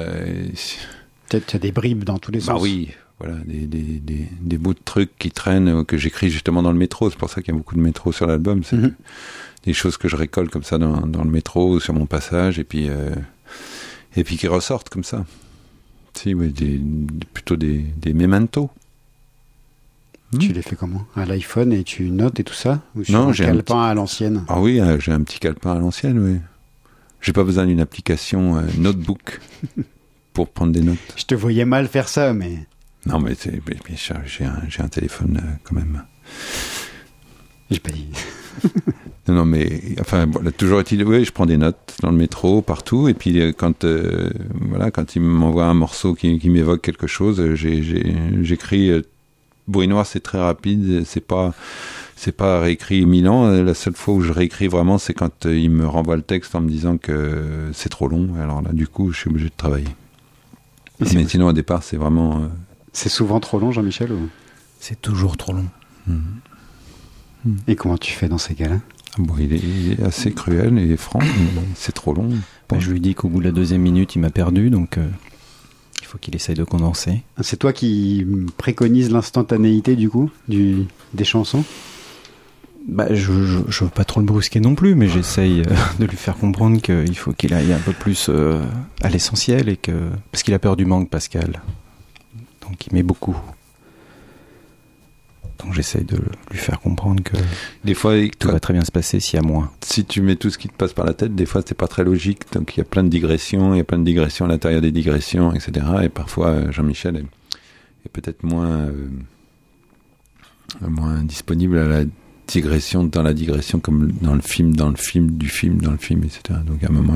Peut-être des bribes dans tous les bah sens. oui, voilà, des, des, des, des bouts de trucs qui traînent euh, que j'écris justement dans le métro. C'est pour ça qu'il y a beaucoup de métro sur l'album. C'est Mhm. des choses que je récolte comme ça dans, dans le métro ou sur mon passage et puis euh, et puis qui ressortent comme ça. Si, oui, des, plutôt des, des mementos. Tu les fais comment? À l'iPhone et tu notes et tout ça? Ou sur Non, un j'ai un calepin à l'ancienne? Ah oui, euh, j'ai un petit calepin à l'ancienne, oui. J'ai pas besoin d'une application euh, notebook pour prendre des notes. Je te voyais mal faire ça, mais Non, mais j'ai un, téléphone euh, quand même. j'ai pas dit. Non, non, mais enfin, voilà, toujours est-il, oui, je prends des notes dans le métro, partout, et puis euh, quand, euh, voilà, quand il m'envoie un morceau qui, qui m'évoque quelque chose, j'écris. Euh, Bruit noir, c'est très rapide, c'est pas, c'est pas réécrit mille ans. La seule fois où je réécris vraiment, c'est quand il me renvoie le texte en me disant que c'est trop long. Alors là, du coup, je suis obligé de travailler. Mais sinon, au départ, c'est vraiment. euh, C'est souvent trop long, Jean-Michel ou... C'est toujours trop long. Et comment tu fais dans ces cas-là? Bon, il est, il est assez cruel et franc. mais C'est trop long. Bah, je lui dis qu'au bout de la deuxième minute, il m'a perdu, donc euh, il faut qu'il essaye de condenser. C'est toi qui préconise l'instantanéité du coup du, des chansons? Bah, je, je, je veux pas trop le brusquer non plus, mais j'essaye euh, de lui faire comprendre qu'il faut qu'il aille un peu plus euh, à l'essentiel et que parce qu'il a peur du manque, Pascal. Donc il met beaucoup. Donc j'essaye de lui faire comprendre que Des fois, tout va très bien se passer s'il y a moins. si tu mets tout ce qui te passe par la tête, des fois c'est pas très logique. Donc il y a plein de digressions, il y a plein de digressions à l'intérieur des digressions, etc. Et parfois euh, Jean-Michel est, est peut-être moins euh, moins disponible à la digression dans la digression, comme dans le film, dans le film, du film, dans le film, etc. Donc à un moment,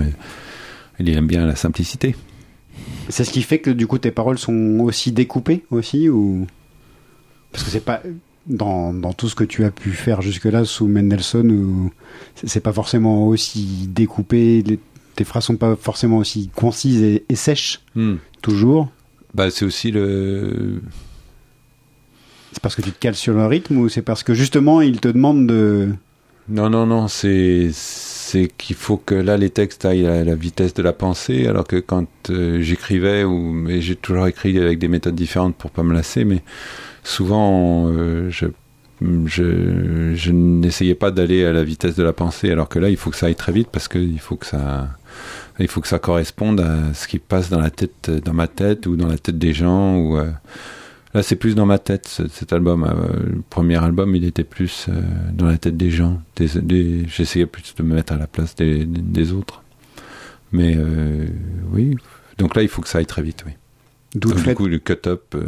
il, il aime bien la simplicité. C'est ce qui fait que du coup tes paroles sont aussi découpées aussi ou? Parce que c'est pas dans, dans tout ce que tu as pu faire jusque-là sous Mendelssohn ou c'est pas forcément aussi découpé, les- tes phrases sont pas forcément aussi concises et, et sèches toujours. Bah c'est aussi le C'est parce que tu te cales sur le rythme ou c'est parce que justement il te demande de Non, non, non, c'est qu'il faut que là les textes aillent à la vitesse de la pensée, alors que quand euh, j'écrivais ou mais j'ai toujours écrit avec des méthodes différentes pour pas me lasser, mais souvent euh, je je, n'essayais pas d'aller à la vitesse de la pensée, alors que là il faut que ça aille très vite parce que il faut que ça il faut que ça corresponde à ce qui passe dans la tête dans ma tête ou dans la tête des gens ou euh, Là, c'est plus dans ma tête, ce- cet album. Euh, le premier album, il était plus euh, dans la tête des gens. Des, des- J'essayais plus de me mettre à la place des, des autres. Mais euh, oui, donc là, il faut que ça aille très vite, oui. D'où Donc, le du fait- coup, le cut-up, euh,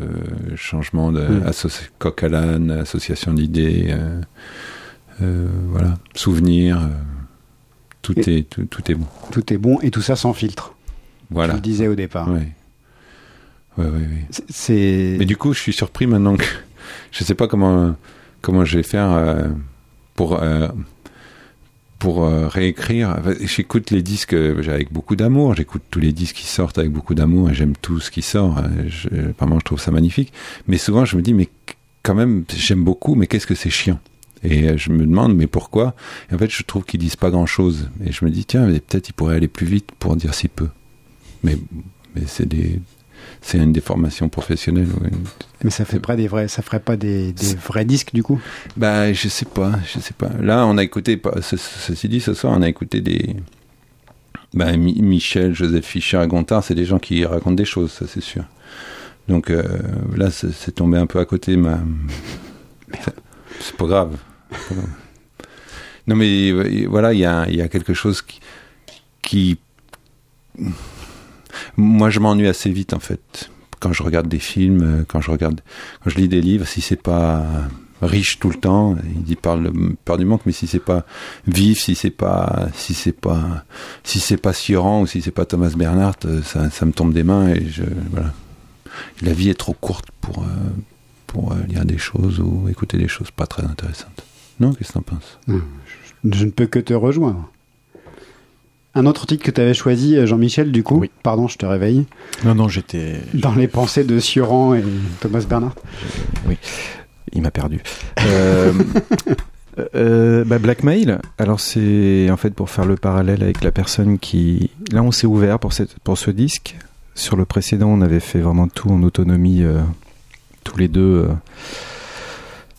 changement de Mm. associ- coq à l'âne, association d'idées, euh, voilà, souvenirs, tout, Et- est, tout, tout est bon. tout est bon et tout ça sans filtre. Voilà. Tu le disais au départ. Ouais. Ouais, ouais, ouais. C'est- Mais du coup, je suis surpris maintenant que je sais pas comment comment je vais faire euh, pour euh, pour euh, réécrire. J'écoute les disques avec beaucoup d'amour. J'écoute tous les disques qui sortent avec beaucoup d'amour et j'aime tout ce qui sort. Je, vraiment, je trouve ça magnifique. Mais souvent, je me dis mais quand même, j'aime beaucoup, mais qu'est-ce que c'est chiant? Et je me demande, mais pourquoi? Et en fait, je trouve qu'ils disent pas grand-chose. Et je me dis, tiens, peut-être ils pourraient aller plus vite pour dire si peu. Mais, mais c'est des, c'est une déformation professionnelle. ouais. Mais ça fait pas des vrais, ça ferait pas des, des vrais disques du coup? Bah, je sais pas, je sais pas. Là, on a écouté, ce- ceci dit, ce soir, on a écouté des. Bah, Mi- Michel, Joseph Fischer Gontard, c'est des gens qui racontent des choses, ça c'est sûr. Donc euh, là, c'est tombé un peu à côté, ma. C'est- pas grave. Non, mais euh, voilà, il y a, y a quelque chose qui. qui... Moi, je m'ennuie assez vite, en fait. Quand je regarde des films, euh, quand je regarde, quand je lis des livres, si c'est pas riche tout le temps, il dit parle, parle du manque, mais si c'est pas vif, si c'est pas, si c'est pas, si c'est pas Sioran ou si c'est pas Thomas Bernhardt, euh, ça, me tombe des mains et voilà. La vie est trop courte pour, euh, pour lire des choses ou écouter des choses pas très intéressantes. Non, qu'est-ce que t'en penses? Je ne peux que te rejoindre. Un autre titre que tu avais choisi, euh, Jean-Michel, du coup. Pardon, je te réveille. Non, non, j'étais. Dans les pensées de Sioran et Thomas Bernhardt. Oui, il m'a perdu. Euh, euh, bah, Blackmail, alors c'est en fait pour faire le parallèle avec la personne qui... Là on s'est ouvert pour, cette, pour ce disque. Sur le précédent on avait fait vraiment tout en autonomie, euh, tous les deux,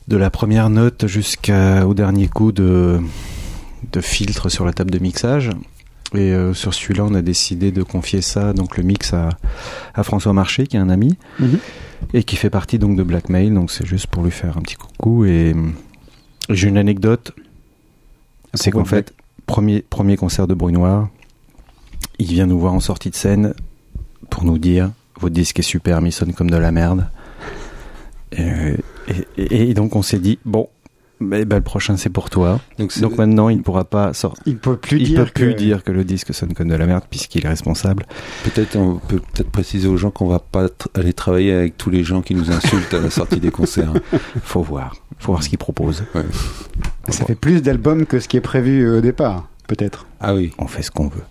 de la première note jusqu'au dernier coup de, de filtre sur la table de mixage. Et euh, sur celui-là on a décidé de confier ça, donc le mix à, à François Marché qui est un ami Mhm. et qui fait partie donc de Blackmail, donc c'est juste pour lui faire un petit coucou. Et euh, j'ai une anecdote, c'est qu'en fait, premier, premier concert de Bruit Noir, il vient nous voir en sortie de scène pour nous dire votre disque est super, mais il sonne comme de la merde. Et, et- et donc on s'est dit bon, mais ben, le prochain c'est pour toi. Donc, maintenant il ne pourra pas sortir. Il peut plus il dire peut plus que- dire que le disque sonne comme de la merde puisqu'il est responsable. Peut-être on peut peut-être préciser aux gens qu'on va pas tr- aller travailler avec tous les gens qui nous insultent à la sortie des concerts. Faut voir, faut voir ce qu'il propose. Ouais. Ça fait plus d'albums que ce qui est prévu euh, au départ, peut-être. Ah oui. On fait ce qu'on veut.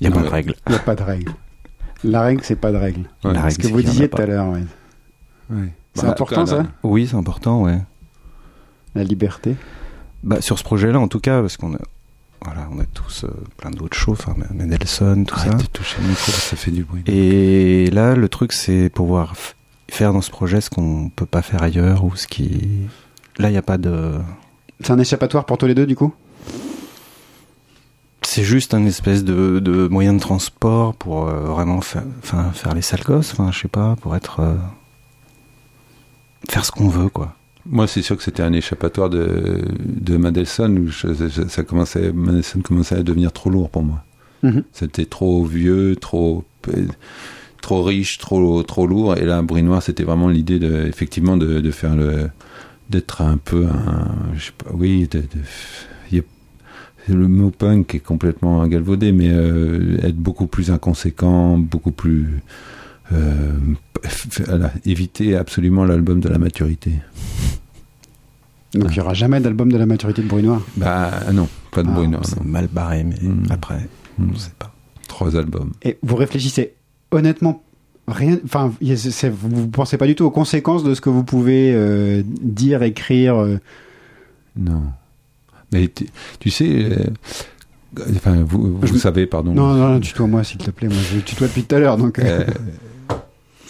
Il n'y a Non, pas de règle. Il n'y a pas de règle. La règle, c'est pas de règle. Ouais. La Ce que c'est vous disiez tout à l'heure, ouais. Ouais. C'est Bah, important, là, ça Oui, c'est important, ouais. La liberté. Bah, sur ce projet-là, en tout cas, parce qu'on a, voilà, on a tous euh, plein d'autres choses, enfin, Mendelssohn, tout Arrête ça. de toucher le micro, ça fait du bruit. Et là, le truc, c'est pouvoir faire dans ce projet ce qu'on peut pas faire ailleurs ou ce qui. Là, il n'y a pas de. C'est un échappatoire pour tous les deux, du coup? C'est juste un espèce de, de moyen de transport pour euh, vraiment faire, les sales gosses, je sais pas, pour être. euh, faire ce qu'on veut, quoi. Moi, c'est sûr que c'était un échappatoire de, de Mendelssohn où je- je- ça commençait, Mendelssohn commençait à devenir trop lourd pour moi. Mhm. C'était trop vieux, trop, trop riche, trop, trop lourd. Et là, Bruit Noir, c'était vraiment l'idée de, effectivement, de, de faire le, d'être un peu un, je sais pas, oui, de, de- le mot punk est complètement galvaudé, mais euh, être beaucoup plus inconséquent, beaucoup plus, voilà, éviter absolument l'album de la maturité. Donc il n'y aura jamais d'album de la maturité de Bruit Noir. Bah non, pas de Ah, bruit noir. C'est mal barré, mais Mm. après, Mm. on sait pas. Trois albums. Et vous réfléchissez honnêtement rien. Enfin, vous ne pensez pas du tout aux conséquences de ce que vous pouvez euh, dire, écrire. euh, Non. Mais tu, tu sais, euh, enfin, vous, vous Je- savez, pardon. Non, non, non, tutoie-moi s'il te plaît. Moi, je tutoie depuis tout à l'heure, donc.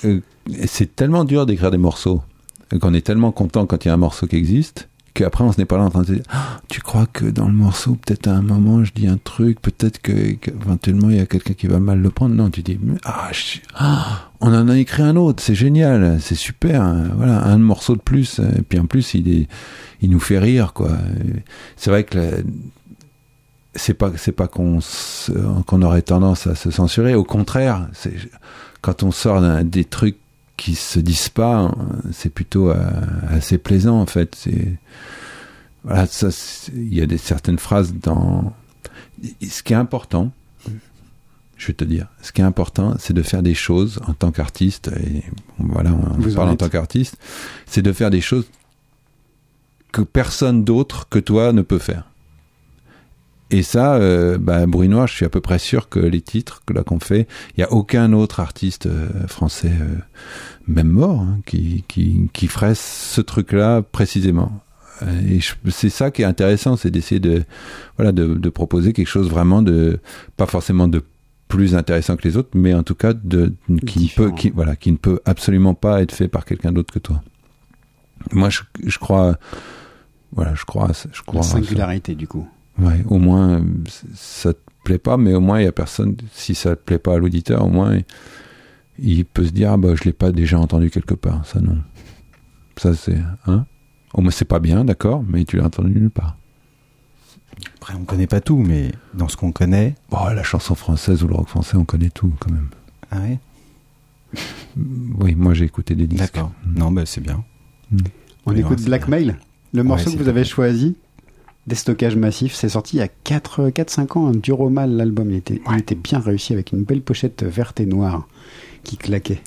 Euh, c'est tellement dur d'écrire des morceaux, qu'on est tellement content quand il y a un morceau qui existe, qu'après on se n'est pas là en train de dire Ah, Tu crois que dans le morceau, peut-être à un moment je dis un truc, peut-être que il y a quelqu'un qui va mal le prendre Non, tu dis ah, ah, on en a écrit un autre, c'est génial, c'est super, hein, voilà, un morceau de plus, et puis en plus il, est, il nous fait rire, quoi. C'est vrai que. la- c'est pas c'est pas qu'on qu'on aurait tendance à se censurer. Au contraire c'est quand on sort des trucs qui se disent pas c'est plutôt euh, assez plaisant en fait. C'est voilà ça il y a des certaines phrases dans ce qui est important je vais te dire ce qui est important c'est de faire des choses en tant qu'artiste et voilà on Vous parle en tant qu'artiste c'est de faire des choses que personne d'autre que toi ne peut faire Et ça, euh, bah, Bruit Noir, je suis à peu près sûr que les titres que là qu'on fait, il y a aucun autre artiste euh, français, euh, même mort, hein, qui, qui, qui ferait ce truc-là précisément. Euh, Et c'est ça qui est intéressant, c'est d'essayer de, voilà, de, de proposer quelque chose vraiment de, pas forcément de plus intéressant que les autres, mais en tout cas de, qui ne peut, qui, voilà, qui ne peut absolument pas être fait par quelqu'un d'autre que toi. Moi, je, je crois, voilà, je crois, je crois La singularité, du coup. Ouais, au moins, ça te plaît pas, mais au moins, il y a personne, si ça te plaît pas à l'auditeur, au moins, il, peut se dire, ah bah, je l'ai pas déjà entendu quelque part. Ça, non. Ça, c'est, hein. Au moins, c'est pas bien, d'accord, mais tu l'as entendu nulle part. Après, on connaît pas tout, mais dans ce qu'on connaît. Bon, la chanson française ou le rock français, on connaît tout, quand même. Ah ouais? Oui, moi, j'ai écouté des disques. D'accord. Non, bah, c'est bien. On Oui, écoute Blackmail. Le Ouais, morceau que vous bien. avez choisi, Déstockage massif, c'est sorti il y a 4-5 ans, un dur au mal l'album. Il était bien réussi avec une belle pochette verte et noire qui claquait.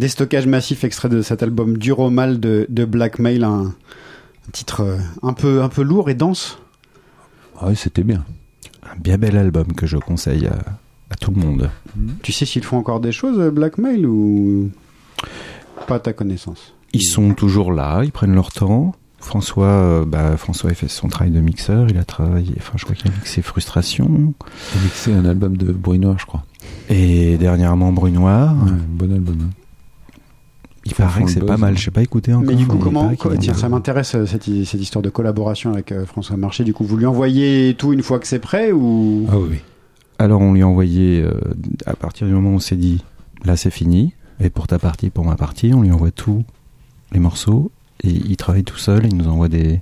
Déstockage massif, extrait de cet album dur au mal de, de Blackmail, un, un titre euh, un peu, un peu lourd et dense. Ah oui, c'était bien. Un bien bel album que je conseille à, à tout le monde. Tu sais s'ils font encore des choses, euh, Blackmail, ou pas à ta connaissance? Ils sont toujours là, ils prennent leur temps. François, euh, bah, François a fait son travail de mixeur, il a travaillé, enfin je crois qu'il a mixé Frustration. Il a mixé un album de Bruit Noir, je crois. Et dernièrement Bruit Noir. Ouais, bon album. hein. Il paraît que c'est pas mal, je sais pas écouté encore. Mais du coup, comment Tiens, ça m'intéresse euh, cette histoire de collaboration avec euh, François Marché. Du coup, vous lui envoyez tout une fois que c'est prêt ou? Ah oui. Alors on lui a envoyé, euh, à partir du moment où on s'est dit, là c'est fini, et pour ta partie, pour ma partie, on lui envoie tous les morceaux, et il travaille tout seul, il nous envoie des...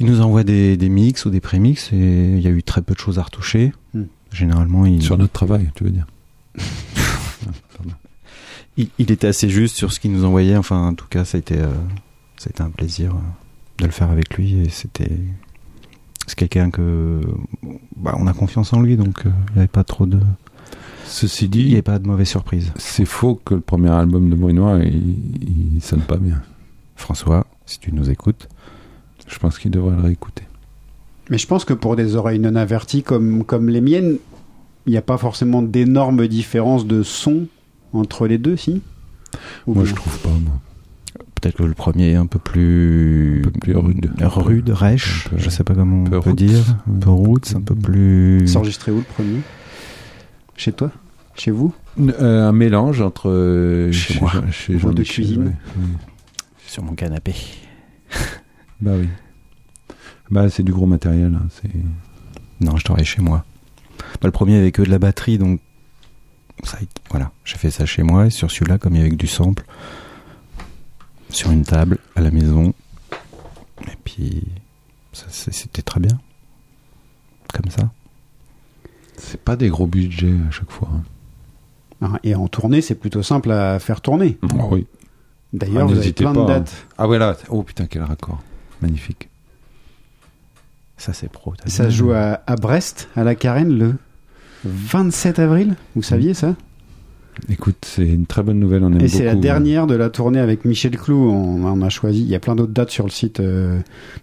Il nous envoie des, des mix ou des prémix, et il y a eu très peu de choses à retoucher. Hmm. Généralement, il, Sur notre travail, tu veux dire. il, il était assez juste sur ce qu'il nous envoyait, enfin en tout cas ça a été, euh, ça a été un plaisir euh, de le faire avec lui, et c'était... C'est quelqu'un que... Bah, on a confiance en lui, donc euh, il n'y avait pas trop de... Ceci Il n'y dit, avait pas de mauvaise surprise. c'est faux que le premier album de Bruit Noir, il, il sonne pas bien. François, si tu nous écoutes. Je pense qu'il devrait le réécouter. Mais je pense que pour des oreilles non averties comme, comme les miennes, il n'y a pas forcément d'énormes différences de son entre les deux, si? Ou Moi, bien je trouve pas. Moi. Peut-être que le premier est un peu plus, Un peu plus rude. rude, rêche, peu- je sais pas comment on peut roots. dire, un peu roots, un peu plus. C'est enregistré où le premier? Chez toi? Chez vous? Euh, un mélange entre. euh, Chez moi. chez Voix de cuisine. ouais. Mm. sur mon canapé. Bah oui. Bah, c'est du gros matériel. hein, c'est... Non, je travaille chez moi. Bah, le premier avec que de la batterie, donc ça, voilà, j'ai fait ça chez moi. Et sur celui-là, comme il y avait que du sample, sur une table à la maison. Et puis, c'était très bien. Comme ça. c'est pas des gros budgets à chaque fois. hein. Ah, Et en tournée, c'est plutôt simple à faire tourner. Ah oui. D'ailleurs, Ah, vous avez plein pas, de hein. dates. Ah voilà. Oh putain, quel raccord. Magnifique. Ça, c'est pro. Ça se joue à, à Brest, à la Carène, le 27 avril. Vous saviez ça? Écoute, c'est une très bonne nouvelle. On aime Et c'est la beaucoup, dernière de la tournée avec Michel Clou. On, on a choisi. Il y a plein d'autres dates sur le site euh,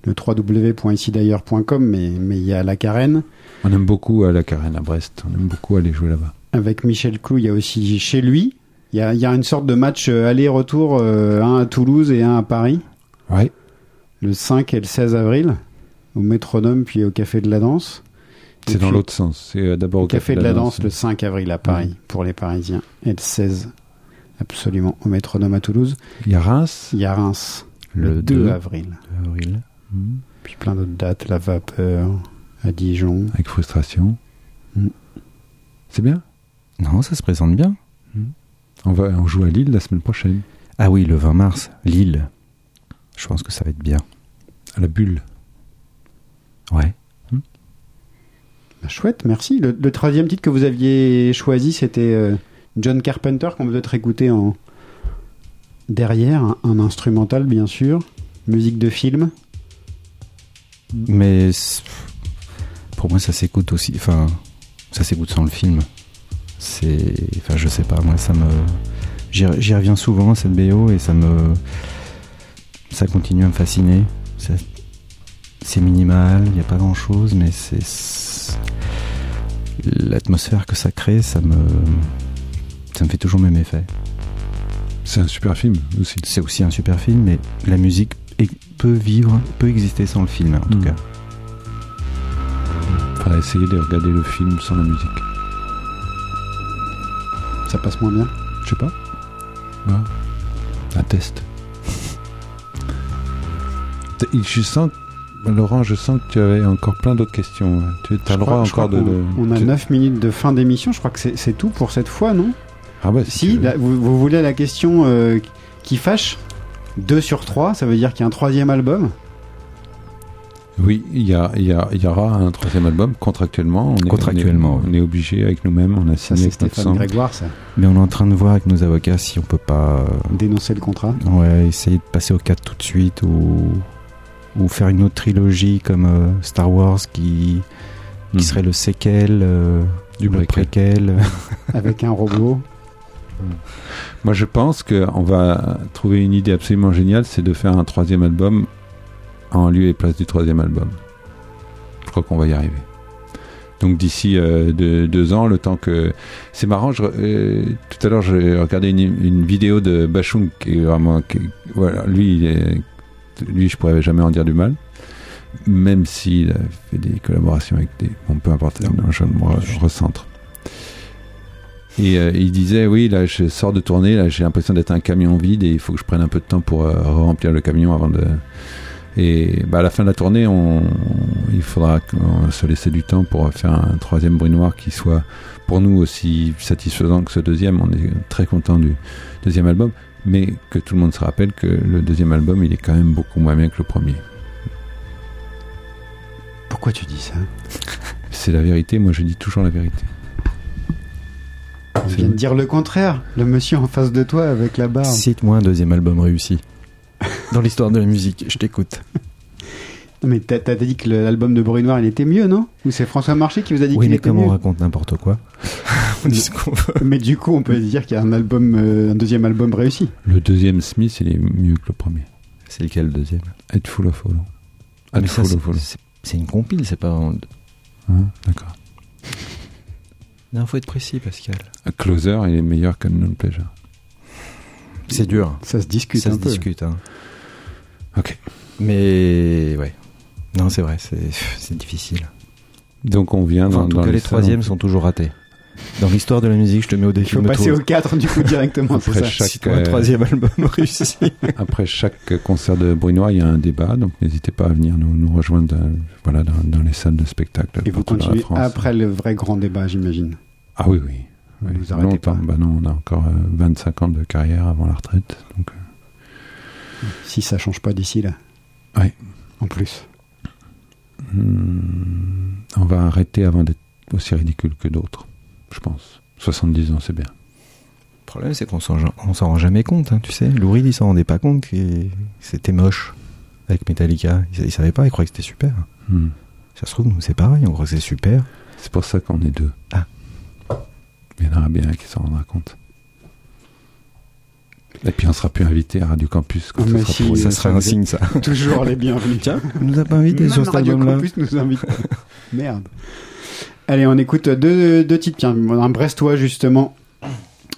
le www.icid'ailleurs.com, mais mais il y a la Carène. On aime beaucoup à la Carène à Brest. On aime beaucoup aller jouer là-bas. Avec Michel Clou, il y a aussi chez lui. Il y a, il y a une sorte de match euh, aller-retour, euh, un à Toulouse et un à Paris, Ouais. le 5 et le 16 avril, au Métronome puis au Café de la Danse. C'est dans l'autre sens. C'est euh, d'abord Au Café de la Danse le le 5 avril à Paris pour les Parisiens et le 16 absolument au Métronome à Toulouse. Il y a Reims. Il y a Reims le, Le 2 2 avril. avril. Mhm. Puis plein d'autres dates, la vapeur à Dijon. Avec frustration. Mm. C'est bien? Non, ça se présente bien. On va, on joue à Lille la semaine prochaine. Ah oui, le 20 mars, Lille. Je pense que ça va être bien. À la Bulle. Ouais. Bah, chouette, merci. Le, troisième titre que vous aviez choisi, c'était euh, John Carpenter, qu'on peut peut-être écouter en derrière, un, instrumental bien sûr, musique de film. Mais pour moi, ça s'écoute aussi. Enfin, ça s'écoute sans le film. C'est. Enfin, je sais pas, moi, ça me. J'y reviens souvent cette BO et ça me. Ça continue à me fasciner. C'est c'est minimal, il n'y a pas grand chose, mais c'est. L'atmosphère que ça crée, ça me. Ça me fait toujours le même effet. C'est un super film aussi. C'est aussi un super film, mais la musique peut vivre, peut exister sans le film, en tout Mm. cas. Faudra essayer de regarder le film sans la musique. Ça passe moins bien. Je sais pas. Ouais. Un test. Je sens, Laurent, je sens que tu avais encore plein d'autres questions. Tu as Je le droit crois- encore de. On a tu- 9 minutes de fin d'émission, je crois que c'est tout pour cette fois, non? Ah bah Si, vous, vous voulez la question euh, qui fâche? 2 sur 3, ça veut dire qu'il y a un troisième album? Oui, il y, a, il, y a, il y aura un troisième album contractuellement. On est, Contractuellement, On est, on est obligé avec nous-mêmes. On a signé Stéphane. Grégoire, ça. Mais on est en train de voir avec nos avocats si on peut pas euh, Dénoncer le contrat. ouais, essayer de passer au 4 tout de suite ou, ou faire une autre trilogie comme euh, Star Wars qui, qui Mhm. serait le séquel, euh, Du le préquel. préquel. Avec un robot. Moi, je pense qu'on va trouver une idée absolument géniale, c'est de faire un troisième album en lieu et place du troisième album. Je crois qu'on va y arriver. Donc d'ici euh, deux, deux ans, le temps que... C'est marrant, je, euh, tout à l'heure j'ai regardé une, une vidéo de Bachung qui est vraiment... qui voilà, lui, il est, lui, je pourrais jamais en dire du mal. Même s'il a fait des collaborations avec des... Bon, peu importe, non, je me re- recentre. Et euh, il disait oui là je sors de tournée là j'ai l'impression d'être un camion vide et il faut que je prenne un peu de temps pour euh, remplir le camion avant de et bah, à la fin de la tournée on, il faudra se laisser du temps pour faire un troisième bruit noir qui soit pour nous aussi satisfaisant que ce deuxième on est très content du deuxième album mais que tout le monde se rappelle que le deuxième album il est quand même beaucoup moins bien que le premier Pourquoi tu dis ça? C'est la vérité moi je dis toujours la vérité On vient de dire le contraire. Le monsieur en face de toi avec la barbe. Cite-moi un deuxième album réussi dans l'histoire de la musique. Je t'écoute. Non, Mais t'as dit que l'album de Bruit Noir, il était mieux, non? Ou c'est François Marché qui vous a dit Oui, qu'il mais était comme on mieux raconte n'importe quoi, on dit ce qu'on veut. Mais du coup, on peut dire qu'il y a un album, euh, un deuxième album réussi. le deuxième Smith il est mieux que le premier C'est lequel le deuxième? Head Full of Hollow Ah, mais ça, Full c'est- une compile, c'est pas. un- Hein, D'accord. Non, faut être précis, Pascal. Closer, il est meilleur que Non Pleasure. C'est dur. Ça se discute Ça un se peu. discute. Hein. Ok. Mais ouais. Non, c'est vrai, c'est difficile. Donc on vient Enfin, dans, en tout dans cas, les salons. troisièmes sont toujours ratés. Dans l'histoire de la musique, je te mets au Il défi faut de me passer trouver- au 4 du coup directement, Après ça. chaque, un euh, troisième album réussi. Après chaque concert de Brunois, il y a un débat, donc n'hésitez pas à venir nous, nous rejoindre euh, voilà, dans, dans les salles de spectacle. Et vous continuez après le vrai grand débat, j'imagine. Ah oui, oui. Oui. vous arrêtez Longtemps. pas. Bah non, on a encore euh, 25 ans de carrière avant la retraite. Donc, euh, Si ça change pas d'ici là. Ouais. En plus. Hmm, on va arrêter avant d'être aussi ridicule que d'autres, je pense. 70 ans, c'est bien. Le problème, c'est qu'on s'en rend jamais compte, hein, tu sais. Lou il s'en rendait pas compte que c'était moche avec Metallica. Il, il savait pas, il croyait que c'était super. Hmm. Ça se trouve, nous, c'est pareil, on croit que c'est super. C'est pour ça qu'on est deux. Ah. Il y en aura bien un qui s'en rendra compte. Et puis on sera plus invité à Radio Campus. quand Ah, ça mais sera si, ça vous un signe, ça. Toujours les bienvenus. Tiens, on nous a pas invités sur cet Radio album-là. Campus nous invite. Merde. Allez, on écoute deux, deux titres. Tiens, un brestois justement,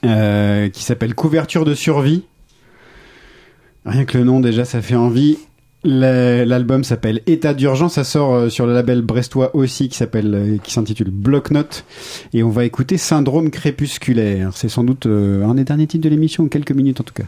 euh, qui s'appelle Couverture de survie. Rien que le nom déjà, ça fait envie. La- L'album s'appelle État d'urgence. Ça sort euh, sur le label brestois aussi, qui s'appelle, euh, qui s'intitule Bloc Note. Et on va écouter Syndrome crépusculaire. C'est sans doute euh, un des derniers titres de l'émission, quelques minutes en tout cas.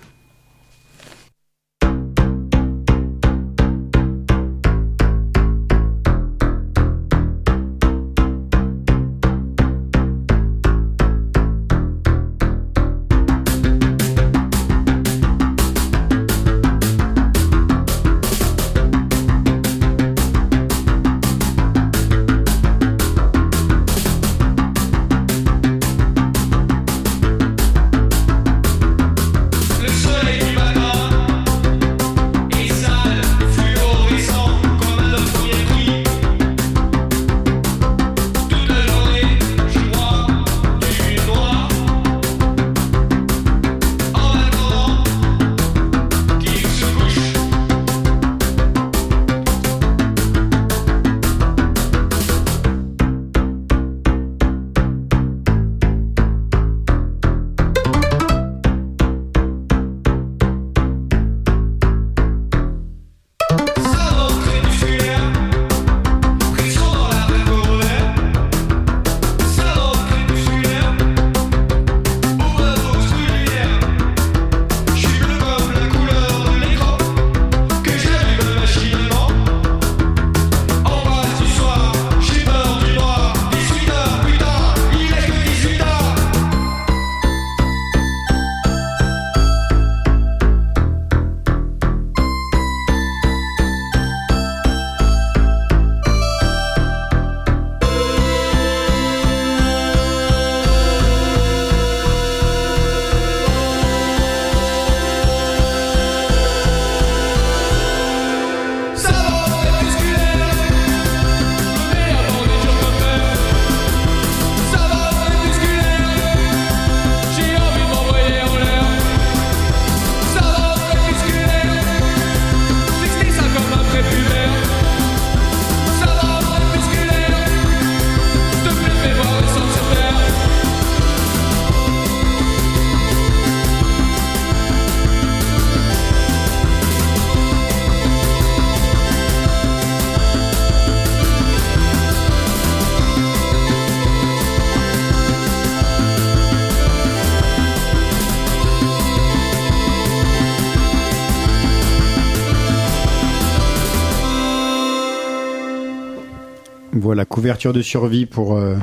Couverture de survie pour, euh,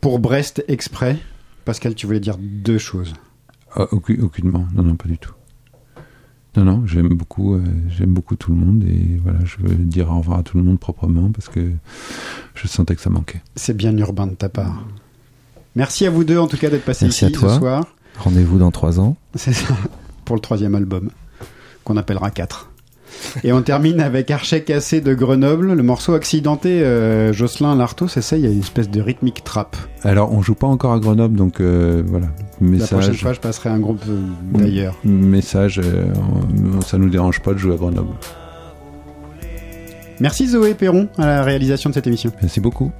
pour Brest exprès. Pascal, tu voulais dire deux choses. Ah, aucu- aucunement, non, non, pas du tout. Non, non, j'aime beaucoup, euh, j'aime beaucoup tout le monde et voilà, je veux dire au revoir à tout le monde proprement parce que je sentais que ça manquait. C'est bien urbain de ta part. Merci à vous deux en tout cas d'être passés Merci ici à toi. ce soir. Rendez-vous dans trois ans. C'est ça, pour le troisième album, qu'on appellera 4. Et on termine avec Archet cassé de Grenoble, le morceau accidenté, euh, Jocelyn Lartaud, c'est ça, il y a une espèce de rythmique trap. Alors, on joue pas encore à Grenoble, donc euh, voilà, La prochaine message. fois, je passerai un groupe euh, d'ailleurs. Message, ça nous dérange pas de jouer à Grenoble. Merci Zoé Perron à la réalisation de cette émission. Merci beaucoup.